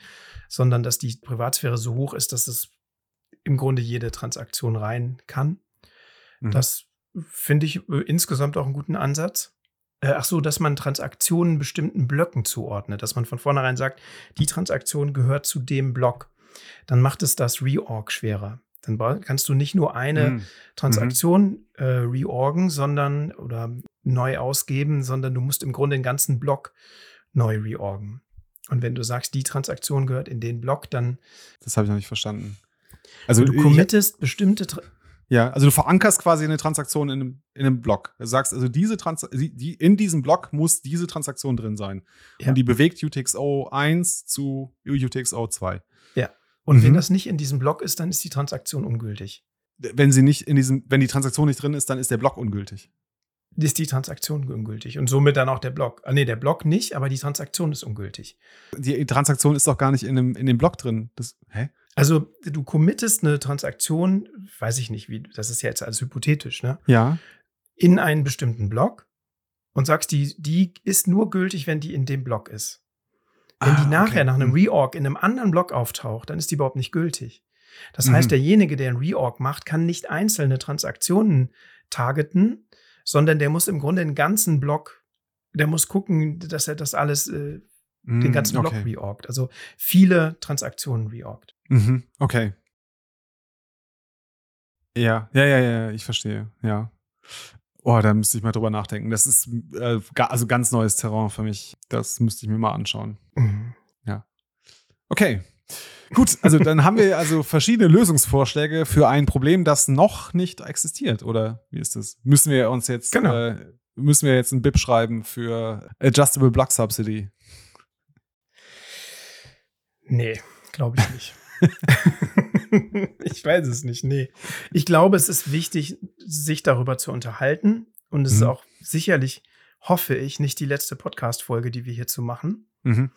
sondern dass die Privatsphäre so hoch ist, dass es im Grunde jede Transaktion rein kann. Mhm. Das finde ich äh, insgesamt auch einen guten Ansatz. Äh, ach so, dass man Transaktionen bestimmten Blöcken zuordnet, dass man von vornherein sagt, die Transaktion gehört zu dem Block. Dann macht es das Reorg schwerer. Dann kannst du nicht nur eine Mhm. Transaktion äh, reorgen, sondern oder neu ausgeben, sondern du musst im Grunde den ganzen Block neu reorgen. Und wenn du sagst, die Transaktion gehört in den Block, dann Das habe ich noch nicht verstanden. Also du committest bestimmte Ja, also du verankerst quasi eine Transaktion in einem, in einem Block. Du sagst also, diese Trans die, die, in diesem Block muss diese Transaktion drin sein. Ja. Und die bewegt UTXO 1 zu UTXO 2. und wenn Mhm. das nicht in diesem Block ist, dann ist die Transaktion ungültig. Wenn sie nicht in diesem, wenn die Transaktion nicht drin ist, dann ist der Block ungültig. Ist die Transaktion ungültig und somit dann auch der Block. Ah, nee, der Block nicht, aber die Transaktion ist ungültig. Die Transaktion ist doch gar nicht in dem, in dem Block drin. Das, hä? Also du committest eine Transaktion, weiß ich nicht, wie, das ist ja jetzt alles hypothetisch, ne? Ja. in einen bestimmten Block und sagst, die, die ist nur gültig, wenn die in dem Block ist. Wenn Ah, die nachher okay. nach einem Hm. Reorg in einem anderen Block auftaucht, dann ist die überhaupt nicht gültig. Das Mhm. heißt, derjenige, der einen Reorg macht, kann nicht einzelne Transaktionen targeten, sondern der muss im Grunde den ganzen Block, der muss gucken, dass er das alles, äh, den Hm, ganzen Block okay. reorgt. Also viele Transaktionen reorgt. Mhm, okay. Ja, ja, ja, ja, ich verstehe. Ja. Oh, da müsste ich mal drüber nachdenken. Das ist äh, also ganz neues Terrain für mich. Das müsste ich mir mal anschauen. Mhm. Okay. Gut, also dann haben wir also verschiedene Lösungsvorschläge für ein Problem, das noch nicht existiert, oder wie ist das? Müssen wir uns jetzt Genau. äh, müssen wir jetzt ein BIP schreiben für Adjustable Block Subsidy? Nee, glaube ich nicht. ich weiß es nicht, nee. Ich glaube, es ist wichtig, sich darüber zu unterhalten. Und es ist Mhm. auch sicherlich, hoffe ich, nicht die letzte Podcast-Folge, die wir hierzu machen. Mhm.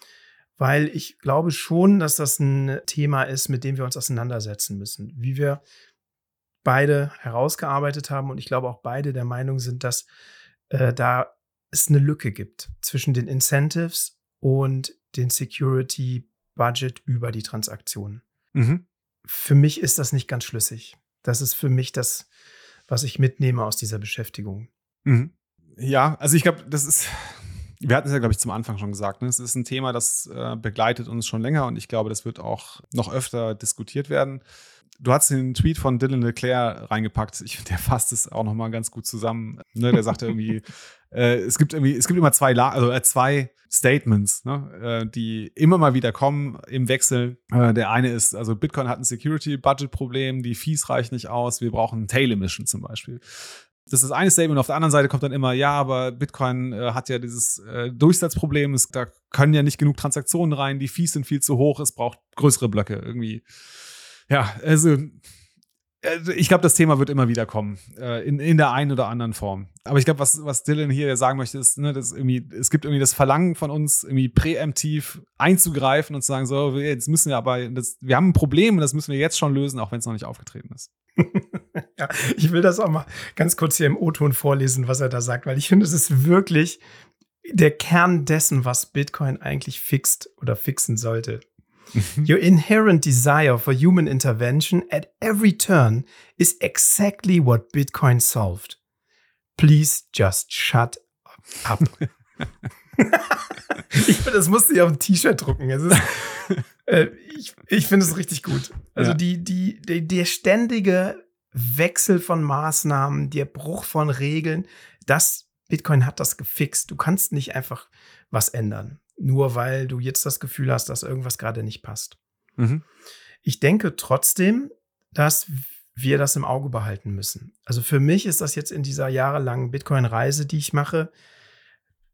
Weil ich glaube schon, dass das ein Thema ist, mit dem wir uns auseinandersetzen müssen. Wie wir beide herausgearbeitet haben und ich glaube auch beide der Meinung sind, dass äh, da es eine Lücke gibt zwischen den Incentives und den Security Budget über die Transaktionen. Mhm. Für mich ist das nicht ganz schlüssig. Das ist für mich das, was ich mitnehme aus dieser Beschäftigung. Mhm. Ja, also ich glaube, das ist, wir hatten es ja, glaube ich, zum Anfang schon gesagt, ne? es ist ein Thema, das äh, begleitet uns schon länger und ich glaube, das wird auch noch öfter diskutiert werden. Du hast den Tweet von Dylan Leclerc reingepackt. Ich der fasst es auch noch mal ganz gut zusammen. Ne? Der sagte irgendwie, äh, es gibt irgendwie, es gibt immer zwei, La also äh, zwei Statements, ne? äh, die immer mal wieder kommen im Wechsel. Äh, der eine ist, also Bitcoin hat ein Security-Budget-Problem, die Fees reichen nicht aus, wir brauchen Tail-Emission zum Beispiel. Das ist das eine Statement. Auf der anderen Seite kommt dann immer, ja, aber Bitcoin äh, hat ja dieses äh, Durchsatzproblem. Es, da können ja nicht genug Transaktionen rein. Die Fees sind viel zu hoch. Es braucht größere Blöcke irgendwie. Ja, also ich glaube, das Thema wird immer wieder kommen. Äh, in, in der einen oder anderen Form. Aber ich glaube, was, was Dylan hier sagen möchte, ist, ne, dass irgendwie, es gibt irgendwie das Verlangen von uns, irgendwie präemptiv einzugreifen und zu sagen, so, jetzt müssen wir aber, das, wir haben ein Problem und das müssen wir jetzt schon lösen, auch wenn es noch nicht aufgetreten ist. ja, ich will das auch mal ganz kurz hier im O-Ton vorlesen, was er da sagt, weil ich finde, es ist wirklich der Kern dessen, was Bitcoin eigentlich fixt oder fixen sollte. Your inherent desire for human intervention at every turn is exactly what Bitcoin solved. Please just shut up. ich finde, das musste ich auf ein T-Shirt drucken. Es ist, äh, ich ich finde es richtig gut. Also Ja. die, die, die, der ständige Wechsel von Maßnahmen, der Bruch von Regeln, das Bitcoin hat das gefixt. Du kannst nicht einfach was ändern, nur weil du jetzt das Gefühl hast, dass irgendwas gerade nicht passt. Mhm. Ich denke trotzdem, dass wir das im Auge behalten müssen. Also für mich ist das jetzt in dieser jahrelangen Bitcoin-Reise, die ich mache,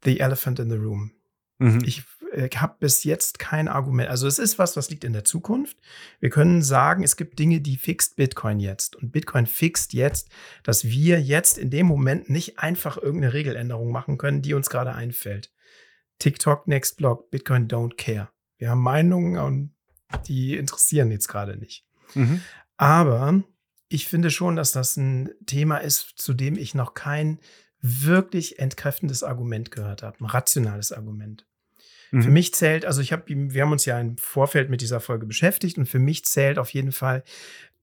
the elephant in the room. Mhm. Ich äh, habe bis jetzt kein Argument. Also es ist was, was liegt in der Zukunft. Wir können sagen, es gibt Dinge, die fixt Bitcoin jetzt. Und Bitcoin fixt jetzt, dass wir jetzt in dem Moment nicht einfach irgendeine Regeländerung machen können, die uns gerade einfällt. TikTok, Next Block, Bitcoin don't care. Wir haben Meinungen und Die interessieren jetzt gerade nicht. Mhm. Aber ich finde schon, dass das ein Thema ist, zu dem ich noch kein wirklich entkräftendes Argument gehört habe, ein rationales Argument. Mhm. Für mich zählt, also ich habe, wir haben uns ja im Vorfeld mit dieser Folge beschäftigt und für mich zählt auf jeden Fall,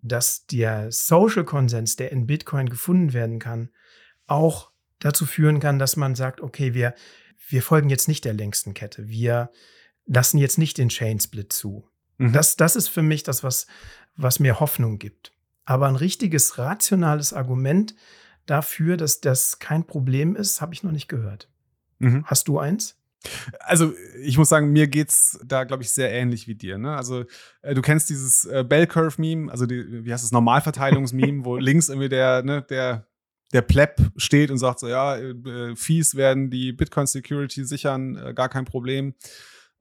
dass der Social Konsens, der in Bitcoin gefunden werden kann, auch dazu führen kann, dass man sagt, okay, wir, wir folgen jetzt nicht der längsten Kette. Wir lassen jetzt nicht den Chain Split zu. Mhm. Das, das ist für mich das, was, was mir Hoffnung gibt. Aber ein richtiges rationales Argument dafür, dass das kein Problem ist, habe ich noch nicht gehört. Mhm. Hast du eins? Also ich muss sagen, mir geht's da, glaube ich, sehr ähnlich wie dir. Ne? Also äh, du kennst dieses äh, Bell Curve Meme, also die, wie heißt das Normalverteilungsmeme, wo links irgendwie der ne, der der Pleb steht und sagt so, ja, äh, Fees werden die Bitcoin Security sichern, äh, gar kein Problem.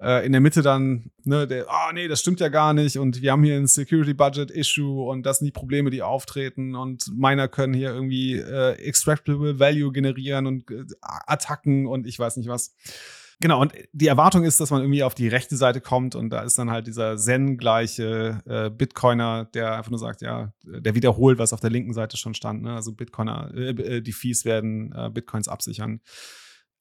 Äh, in der Mitte dann, ne, der, ah, oh, nee, das stimmt ja gar nicht und wir haben hier ein Security Budget Issue und das sind die Probleme, die auftreten und Miner können hier irgendwie äh, extractable Value generieren und äh, Attacken und ich weiß nicht was. Genau, und die Erwartung ist, dass man irgendwie auf die rechte Seite kommt und da ist dann halt dieser Zen-gleiche äh, Bitcoiner, der einfach nur sagt, ja, der wiederholt, was auf der linken Seite schon stand. Ne? Also Bitcoiner, äh, äh die Fees werden äh, Bitcoins absichern.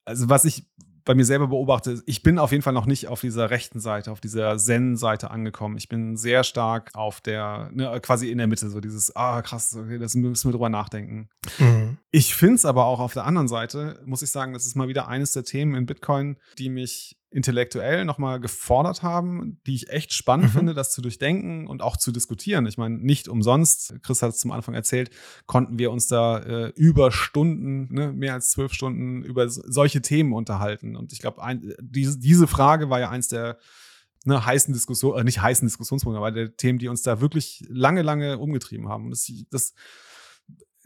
Also was ich bei mir selber beobachte, ich bin auf jeden Fall noch nicht auf dieser rechten Seite, auf dieser Zen-Seite angekommen. Ich bin sehr stark auf der, ne, quasi in der Mitte, so dieses, ah, krass, okay, das müssen wir drüber nachdenken. Mhm. Ich finde es aber auch auf der anderen Seite, muss ich sagen, das ist mal wieder eines der Themen in Bitcoin, die mich intellektuell nochmal gefordert haben, die ich echt spannend Mhm. finde, das zu durchdenken und auch zu diskutieren. Ich meine, nicht umsonst, Chris hat es zum Anfang erzählt, konnten wir uns da äh, über Stunden, ne, mehr als zwölf Stunden über so- solche Themen unterhalten. Und ich glaube, diese, diese Frage war ja eins der ne, heißen Diskussionen, äh, nicht heißen Diskussionspunkte, aber der Themen, die uns da wirklich lange, lange umgetrieben haben. Und das, das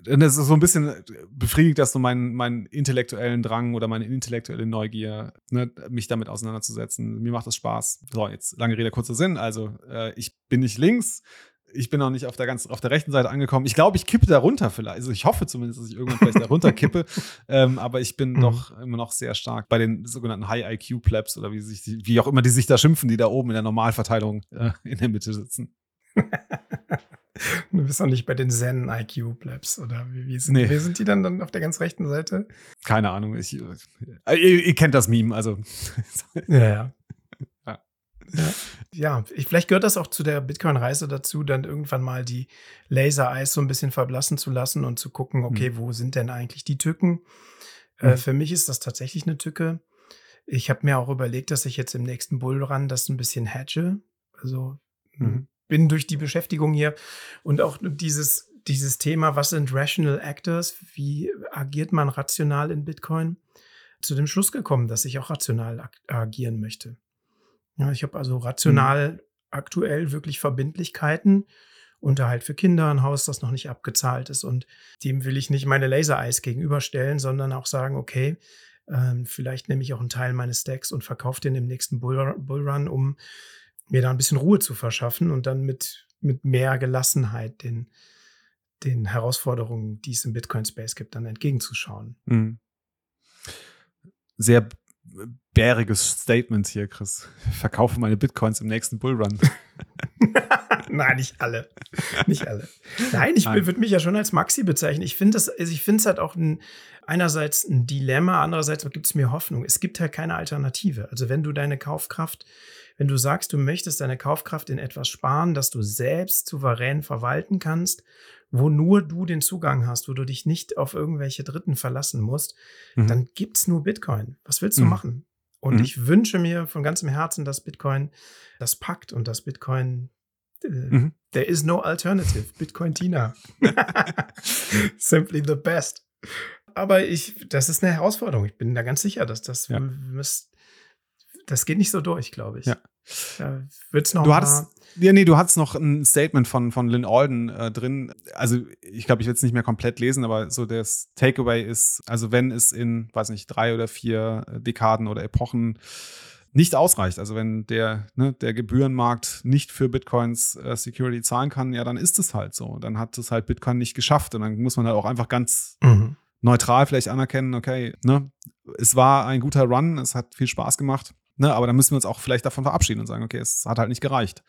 und das ist so ein bisschen befriedigt das so meinen, meinen intellektuellen Drang oder meine intellektuelle Neugier, ne, mich damit auseinanderzusetzen. Mir macht das Spaß. So, jetzt lange Rede, kurzer Sinn. Also, äh, ich bin nicht links. Ich bin noch nicht auf der ganz auf der rechten Seite angekommen. Ich glaube, ich kippe da runter vielleicht. Also ich hoffe zumindest, dass ich irgendwann vielleicht da runter kippe. Ähm, aber ich bin Mhm. doch immer noch sehr stark bei den sogenannten High IQ Plebs oder wie sich die, wie auch immer die sich da schimpfen, die da oben in der Normalverteilung äh, in der Mitte sitzen. Du bist noch nicht bei den Zen IQ Plebs oder wie, wie, sind, Nee. wie sind die dann, dann auf der ganz rechten Seite? Keine Ahnung. Ich, äh, ihr, ihr kennt das Meme, also Ja, ja. Ja. Ja, ich, vielleicht gehört das auch zu der Bitcoin-Reise dazu, dann irgendwann mal die Laser-Eyes so ein bisschen verblassen zu lassen und zu gucken, okay, wo sind denn eigentlich die Tücken? Äh, Mhm. für mich ist das tatsächlich eine Tücke. Ich habe mir auch überlegt, dass ich jetzt im nächsten Bullrun das ein bisschen hatche. Also Mhm. Bin durch die Beschäftigung hier und auch dieses, dieses Thema, was sind Rational Actors? Wie agiert man rational in Bitcoin? Zu dem Schluss gekommen, dass ich auch rational ag agieren möchte. Ja, ich habe also rational aktuell wirklich Verbindlichkeiten. Unterhalt für Kinder, ein Haus, das noch nicht abgezahlt ist. Und dem will ich nicht meine Laser-Eyes gegenüberstellen, sondern auch sagen, okay, ähm, vielleicht nehme ich auch einen Teil meines Stacks und verkaufe den im nächsten Bull Bullrun, um mir da ein bisschen Ruhe zu verschaffen und dann mit, mit mehr Gelassenheit den, den Herausforderungen, die es im Bitcoin-Space gibt, dann entgegenzuschauen. Mhm. Sehr bäriges Statement hier, Chris. Ich verkaufe meine Bitcoins im nächsten Bullrun. Nein, nicht alle. Nicht alle. Nein, ich würde mich ja schon als Maxi bezeichnen. Ich finde das, also ich finde es halt auch ein, einerseits ein Dilemma, andererseits gibt es mir Hoffnung. Es gibt halt keine Alternative. Also wenn du deine Kaufkraft, wenn du sagst, du möchtest deine Kaufkraft in etwas sparen, das du selbst souverän verwalten kannst, wo nur du den Zugang hast, wo du dich nicht auf irgendwelche Dritten verlassen musst, Mhm. dann gibt's nur Bitcoin. Was willst du Mhm. machen? Und Mhm. ich wünsche mir von ganzem Herzen, dass Bitcoin das packt und dass Bitcoin äh, Mhm. There is no alternative. Bitcoin Tina. Simply the best. Aber ich, das ist eine Herausforderung. Ich bin da ganz sicher, dass das Ja. müsst, das geht nicht so durch, glaube ich. Ja. Da wird's noch Du hattest, ja, nee, du hattest noch ein Statement von, von Lynn Alden äh, drin. Also, ich glaube, ich will es nicht mehr komplett lesen, aber so das Takeaway ist, also wenn es in, weiß nicht, drei oder vier Dekaden oder Epochen nicht ausreicht, also wenn der, ne, der Gebührenmarkt nicht für Bitcoins äh, Security zahlen kann, ja, dann ist es halt so. Dann hat es halt Bitcoin nicht geschafft und dann muss man halt auch einfach ganz Mhm. neutral vielleicht anerkennen, okay, ne, es war ein guter Run, es hat viel Spaß gemacht. Ne, aber dann müssen wir uns auch vielleicht davon verabschieden und sagen, okay, es hat halt nicht gereicht.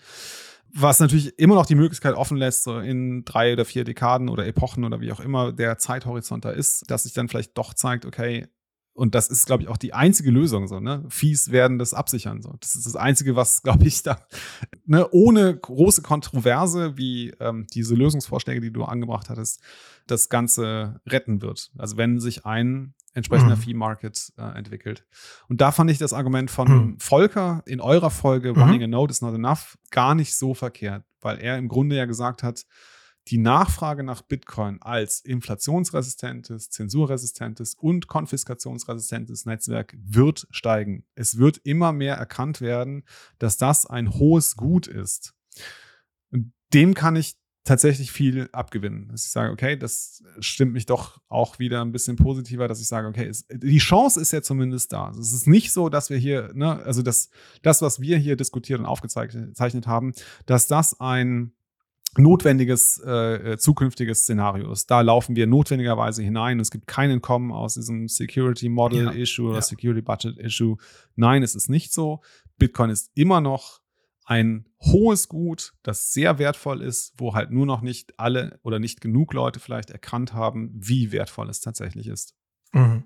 Was natürlich immer noch die Möglichkeit offen lässt, so in drei oder vier Dekaden oder Epochen oder wie auch immer der Zeithorizont da ist, dass sich dann vielleicht doch zeigt, okay, und das ist, glaube ich, auch die einzige Lösung, so, ne? Fees werden das absichern. So. Das ist das Einzige, was, glaube ich, da, ne, ohne große Kontroverse, wie ähm, diese Lösungsvorschläge, die du angebracht hattest, das Ganze retten wird. Also wenn sich ein entsprechender mhm. Fee-Market äh, entwickelt. Und da fand ich das Argument von mhm. Volker in eurer Folge mhm. Running a Node is not enough gar nicht so verkehrt, weil er im Grunde ja gesagt hat, die Nachfrage nach Bitcoin als inflationsresistentes, zensurresistentes und konfiskationsresistentes Netzwerk wird steigen. Es wird immer mehr erkannt werden, dass das ein hohes Gut ist. Dem kann ich tatsächlich viel abgewinnen. Dass ich sage, okay, das stimmt mich doch auch wieder ein bisschen positiver, dass ich sage, okay, es, die Chance ist ja zumindest da. Es ist nicht so, dass wir hier, ne, also das, das, was wir hier diskutiert und aufgezeichnet haben, dass das ein notwendiges äh, zukünftiges Szenario ist. Da laufen wir notwendigerweise hinein. Es gibt kein Entkommen aus diesem Security Model ja, Issue oder ja. Security Budget Issue. Nein, es ist nicht so. Bitcoin ist immer noch ein hohes Gut, das sehr wertvoll ist, wo halt nur noch nicht alle oder nicht genug Leute vielleicht erkannt haben, wie wertvoll es tatsächlich ist. Mhm.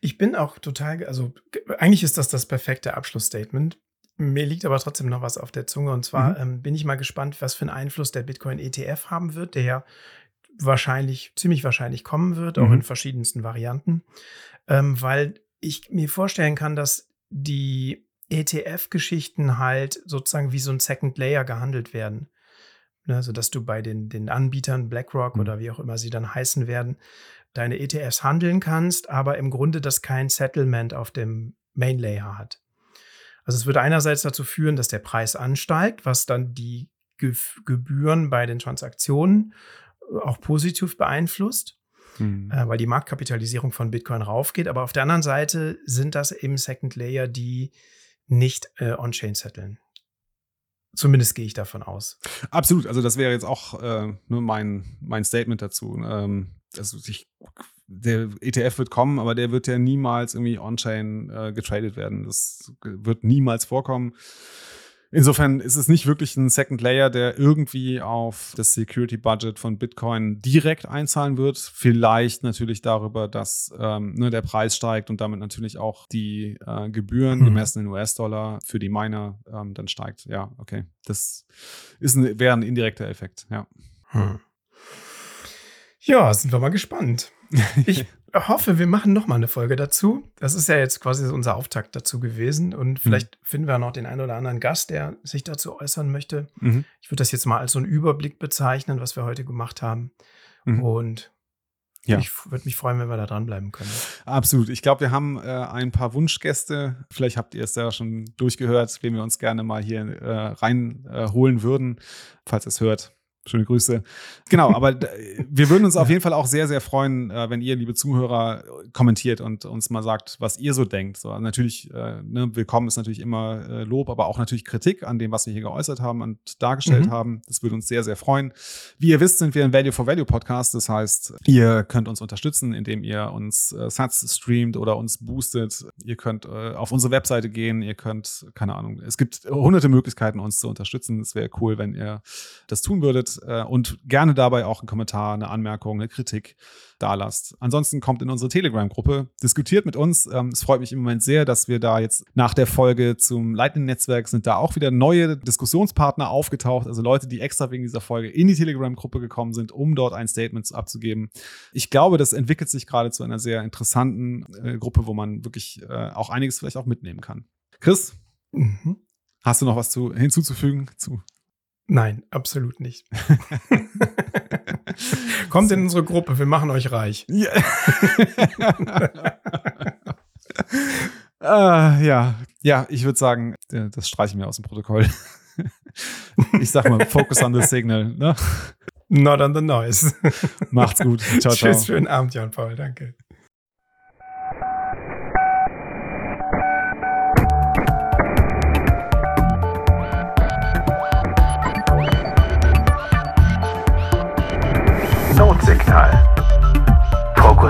Ich bin auch total, also eigentlich ist das das perfekte Abschlussstatement. Mir liegt aber trotzdem noch was auf der Zunge und zwar mhm. ähm, bin ich mal gespannt, was für einen Einfluss der Bitcoin ETF haben wird, der ja wahrscheinlich, ziemlich wahrscheinlich kommen wird, auch mhm. in verschiedensten Varianten, ähm, weil ich mir vorstellen kann, dass die ETF-Geschichten halt sozusagen wie so ein Second Layer gehandelt werden. Ne, also, dass du bei den, den Anbietern, BlackRock mhm. oder wie auch immer sie dann heißen werden, deine ETFs handeln kannst, aber im Grunde das kein Settlement auf dem Main Layer hat. Also es würde einerseits dazu führen, dass der Preis ansteigt, was dann die Ge Gebühren bei den Transaktionen äh, auch positiv beeinflusst, mhm. äh, weil die Marktkapitalisierung von Bitcoin raufgeht. Aber auf der anderen Seite sind das eben Second Layer, die nicht äh, on-chain setteln. Zumindest gehe ich davon aus. Absolut. Also das wäre jetzt auch äh, nur mein, mein Statement dazu. Ähm, also ich, der ETF wird kommen, aber der wird ja niemals irgendwie on-chain äh, getradet werden. Das wird niemals vorkommen. Insofern ist es nicht wirklich ein Second Layer, der irgendwie auf das Security Budget von Bitcoin direkt einzahlen wird. Vielleicht natürlich darüber, dass ähm, ne, der Preis steigt und damit natürlich auch die äh, Gebühren hm. gemessen in US-Dollar für die Miner ähm, dann steigt. Ja, okay. Das ist ein, wäre ein indirekter Effekt, ja. Hm. Ja, sind wir mal gespannt. Ich hoffe, wir machen noch mal eine Folge dazu. Das ist ja jetzt quasi unser Auftakt dazu gewesen. Und mhm. vielleicht mhm. finden wir noch den einen oder anderen Gast, der sich dazu äußern möchte. Mhm. Ich würde das jetzt mal als so einen Überblick bezeichnen, was wir heute gemacht haben. Mhm. Und ja. ich würde mich freuen, wenn wir da dranbleiben können. Absolut. Ich glaube, wir haben äh, ein paar Wunschgäste. Vielleicht habt ihr es ja schon durchgehört, wen wir uns gerne mal hier äh, reinholen äh, würden, falls ihr es hört Schöne Grüße. Genau, aber wir würden uns auf jeden Fall auch sehr, sehr freuen, äh, wenn ihr, liebe Zuhörer, kommentiert und uns mal sagt, was ihr so denkt. So, natürlich, äh, ne, willkommen ist natürlich immer äh, Lob, aber auch natürlich Kritik an dem, was wir hier geäußert haben und dargestellt mhm. haben. Das würde uns sehr, sehr freuen. Wie ihr wisst, sind wir ein Value for Value Podcast. Das heißt, ihr könnt uns unterstützen, indem ihr uns äh, Sats streamt oder uns boostet. Ihr könnt äh, auf unsere Webseite gehen. Ihr könnt, keine Ahnung, es gibt hunderte Möglichkeiten, uns zu unterstützen. Es wäre cool, wenn ihr das tun würdet äh, und gerne dabei auch einen Kommentar, eine Anmerkung, eine Kritik da lasst. Ansonsten kommt in unsere Telegram-Gruppe, diskutiert mit uns. Ähm, es freut mich im Moment sehr, dass wir da jetzt nach der Folge zum Lightning-Netzwerk sind da auch wieder neue Diskussionspartner aufgetaucht, also Leute, die extra wegen dieser Folge in die Telegram-Gruppe gekommen sind, um dort ein Statement abzugeben. Ich glaube, das entwickelt sich gerade zu einer sehr interessanten äh, Gruppe, wo man wirklich äh, auch einiges vielleicht auch mitnehmen kann. Chris, mhm. hast du noch was zu, hinzuzufügen zu Nein, absolut nicht. Kommt in unsere Gruppe, wir machen euch reich. Ja, uh, ja. ja, ich würde sagen, das streichen wir aus dem Protokoll. ich sag mal, focus on the signal. Ne? Not on the noise. Macht's gut. Ciao, ciao. Tschüss, schönen Abend, Jan Paul. Danke.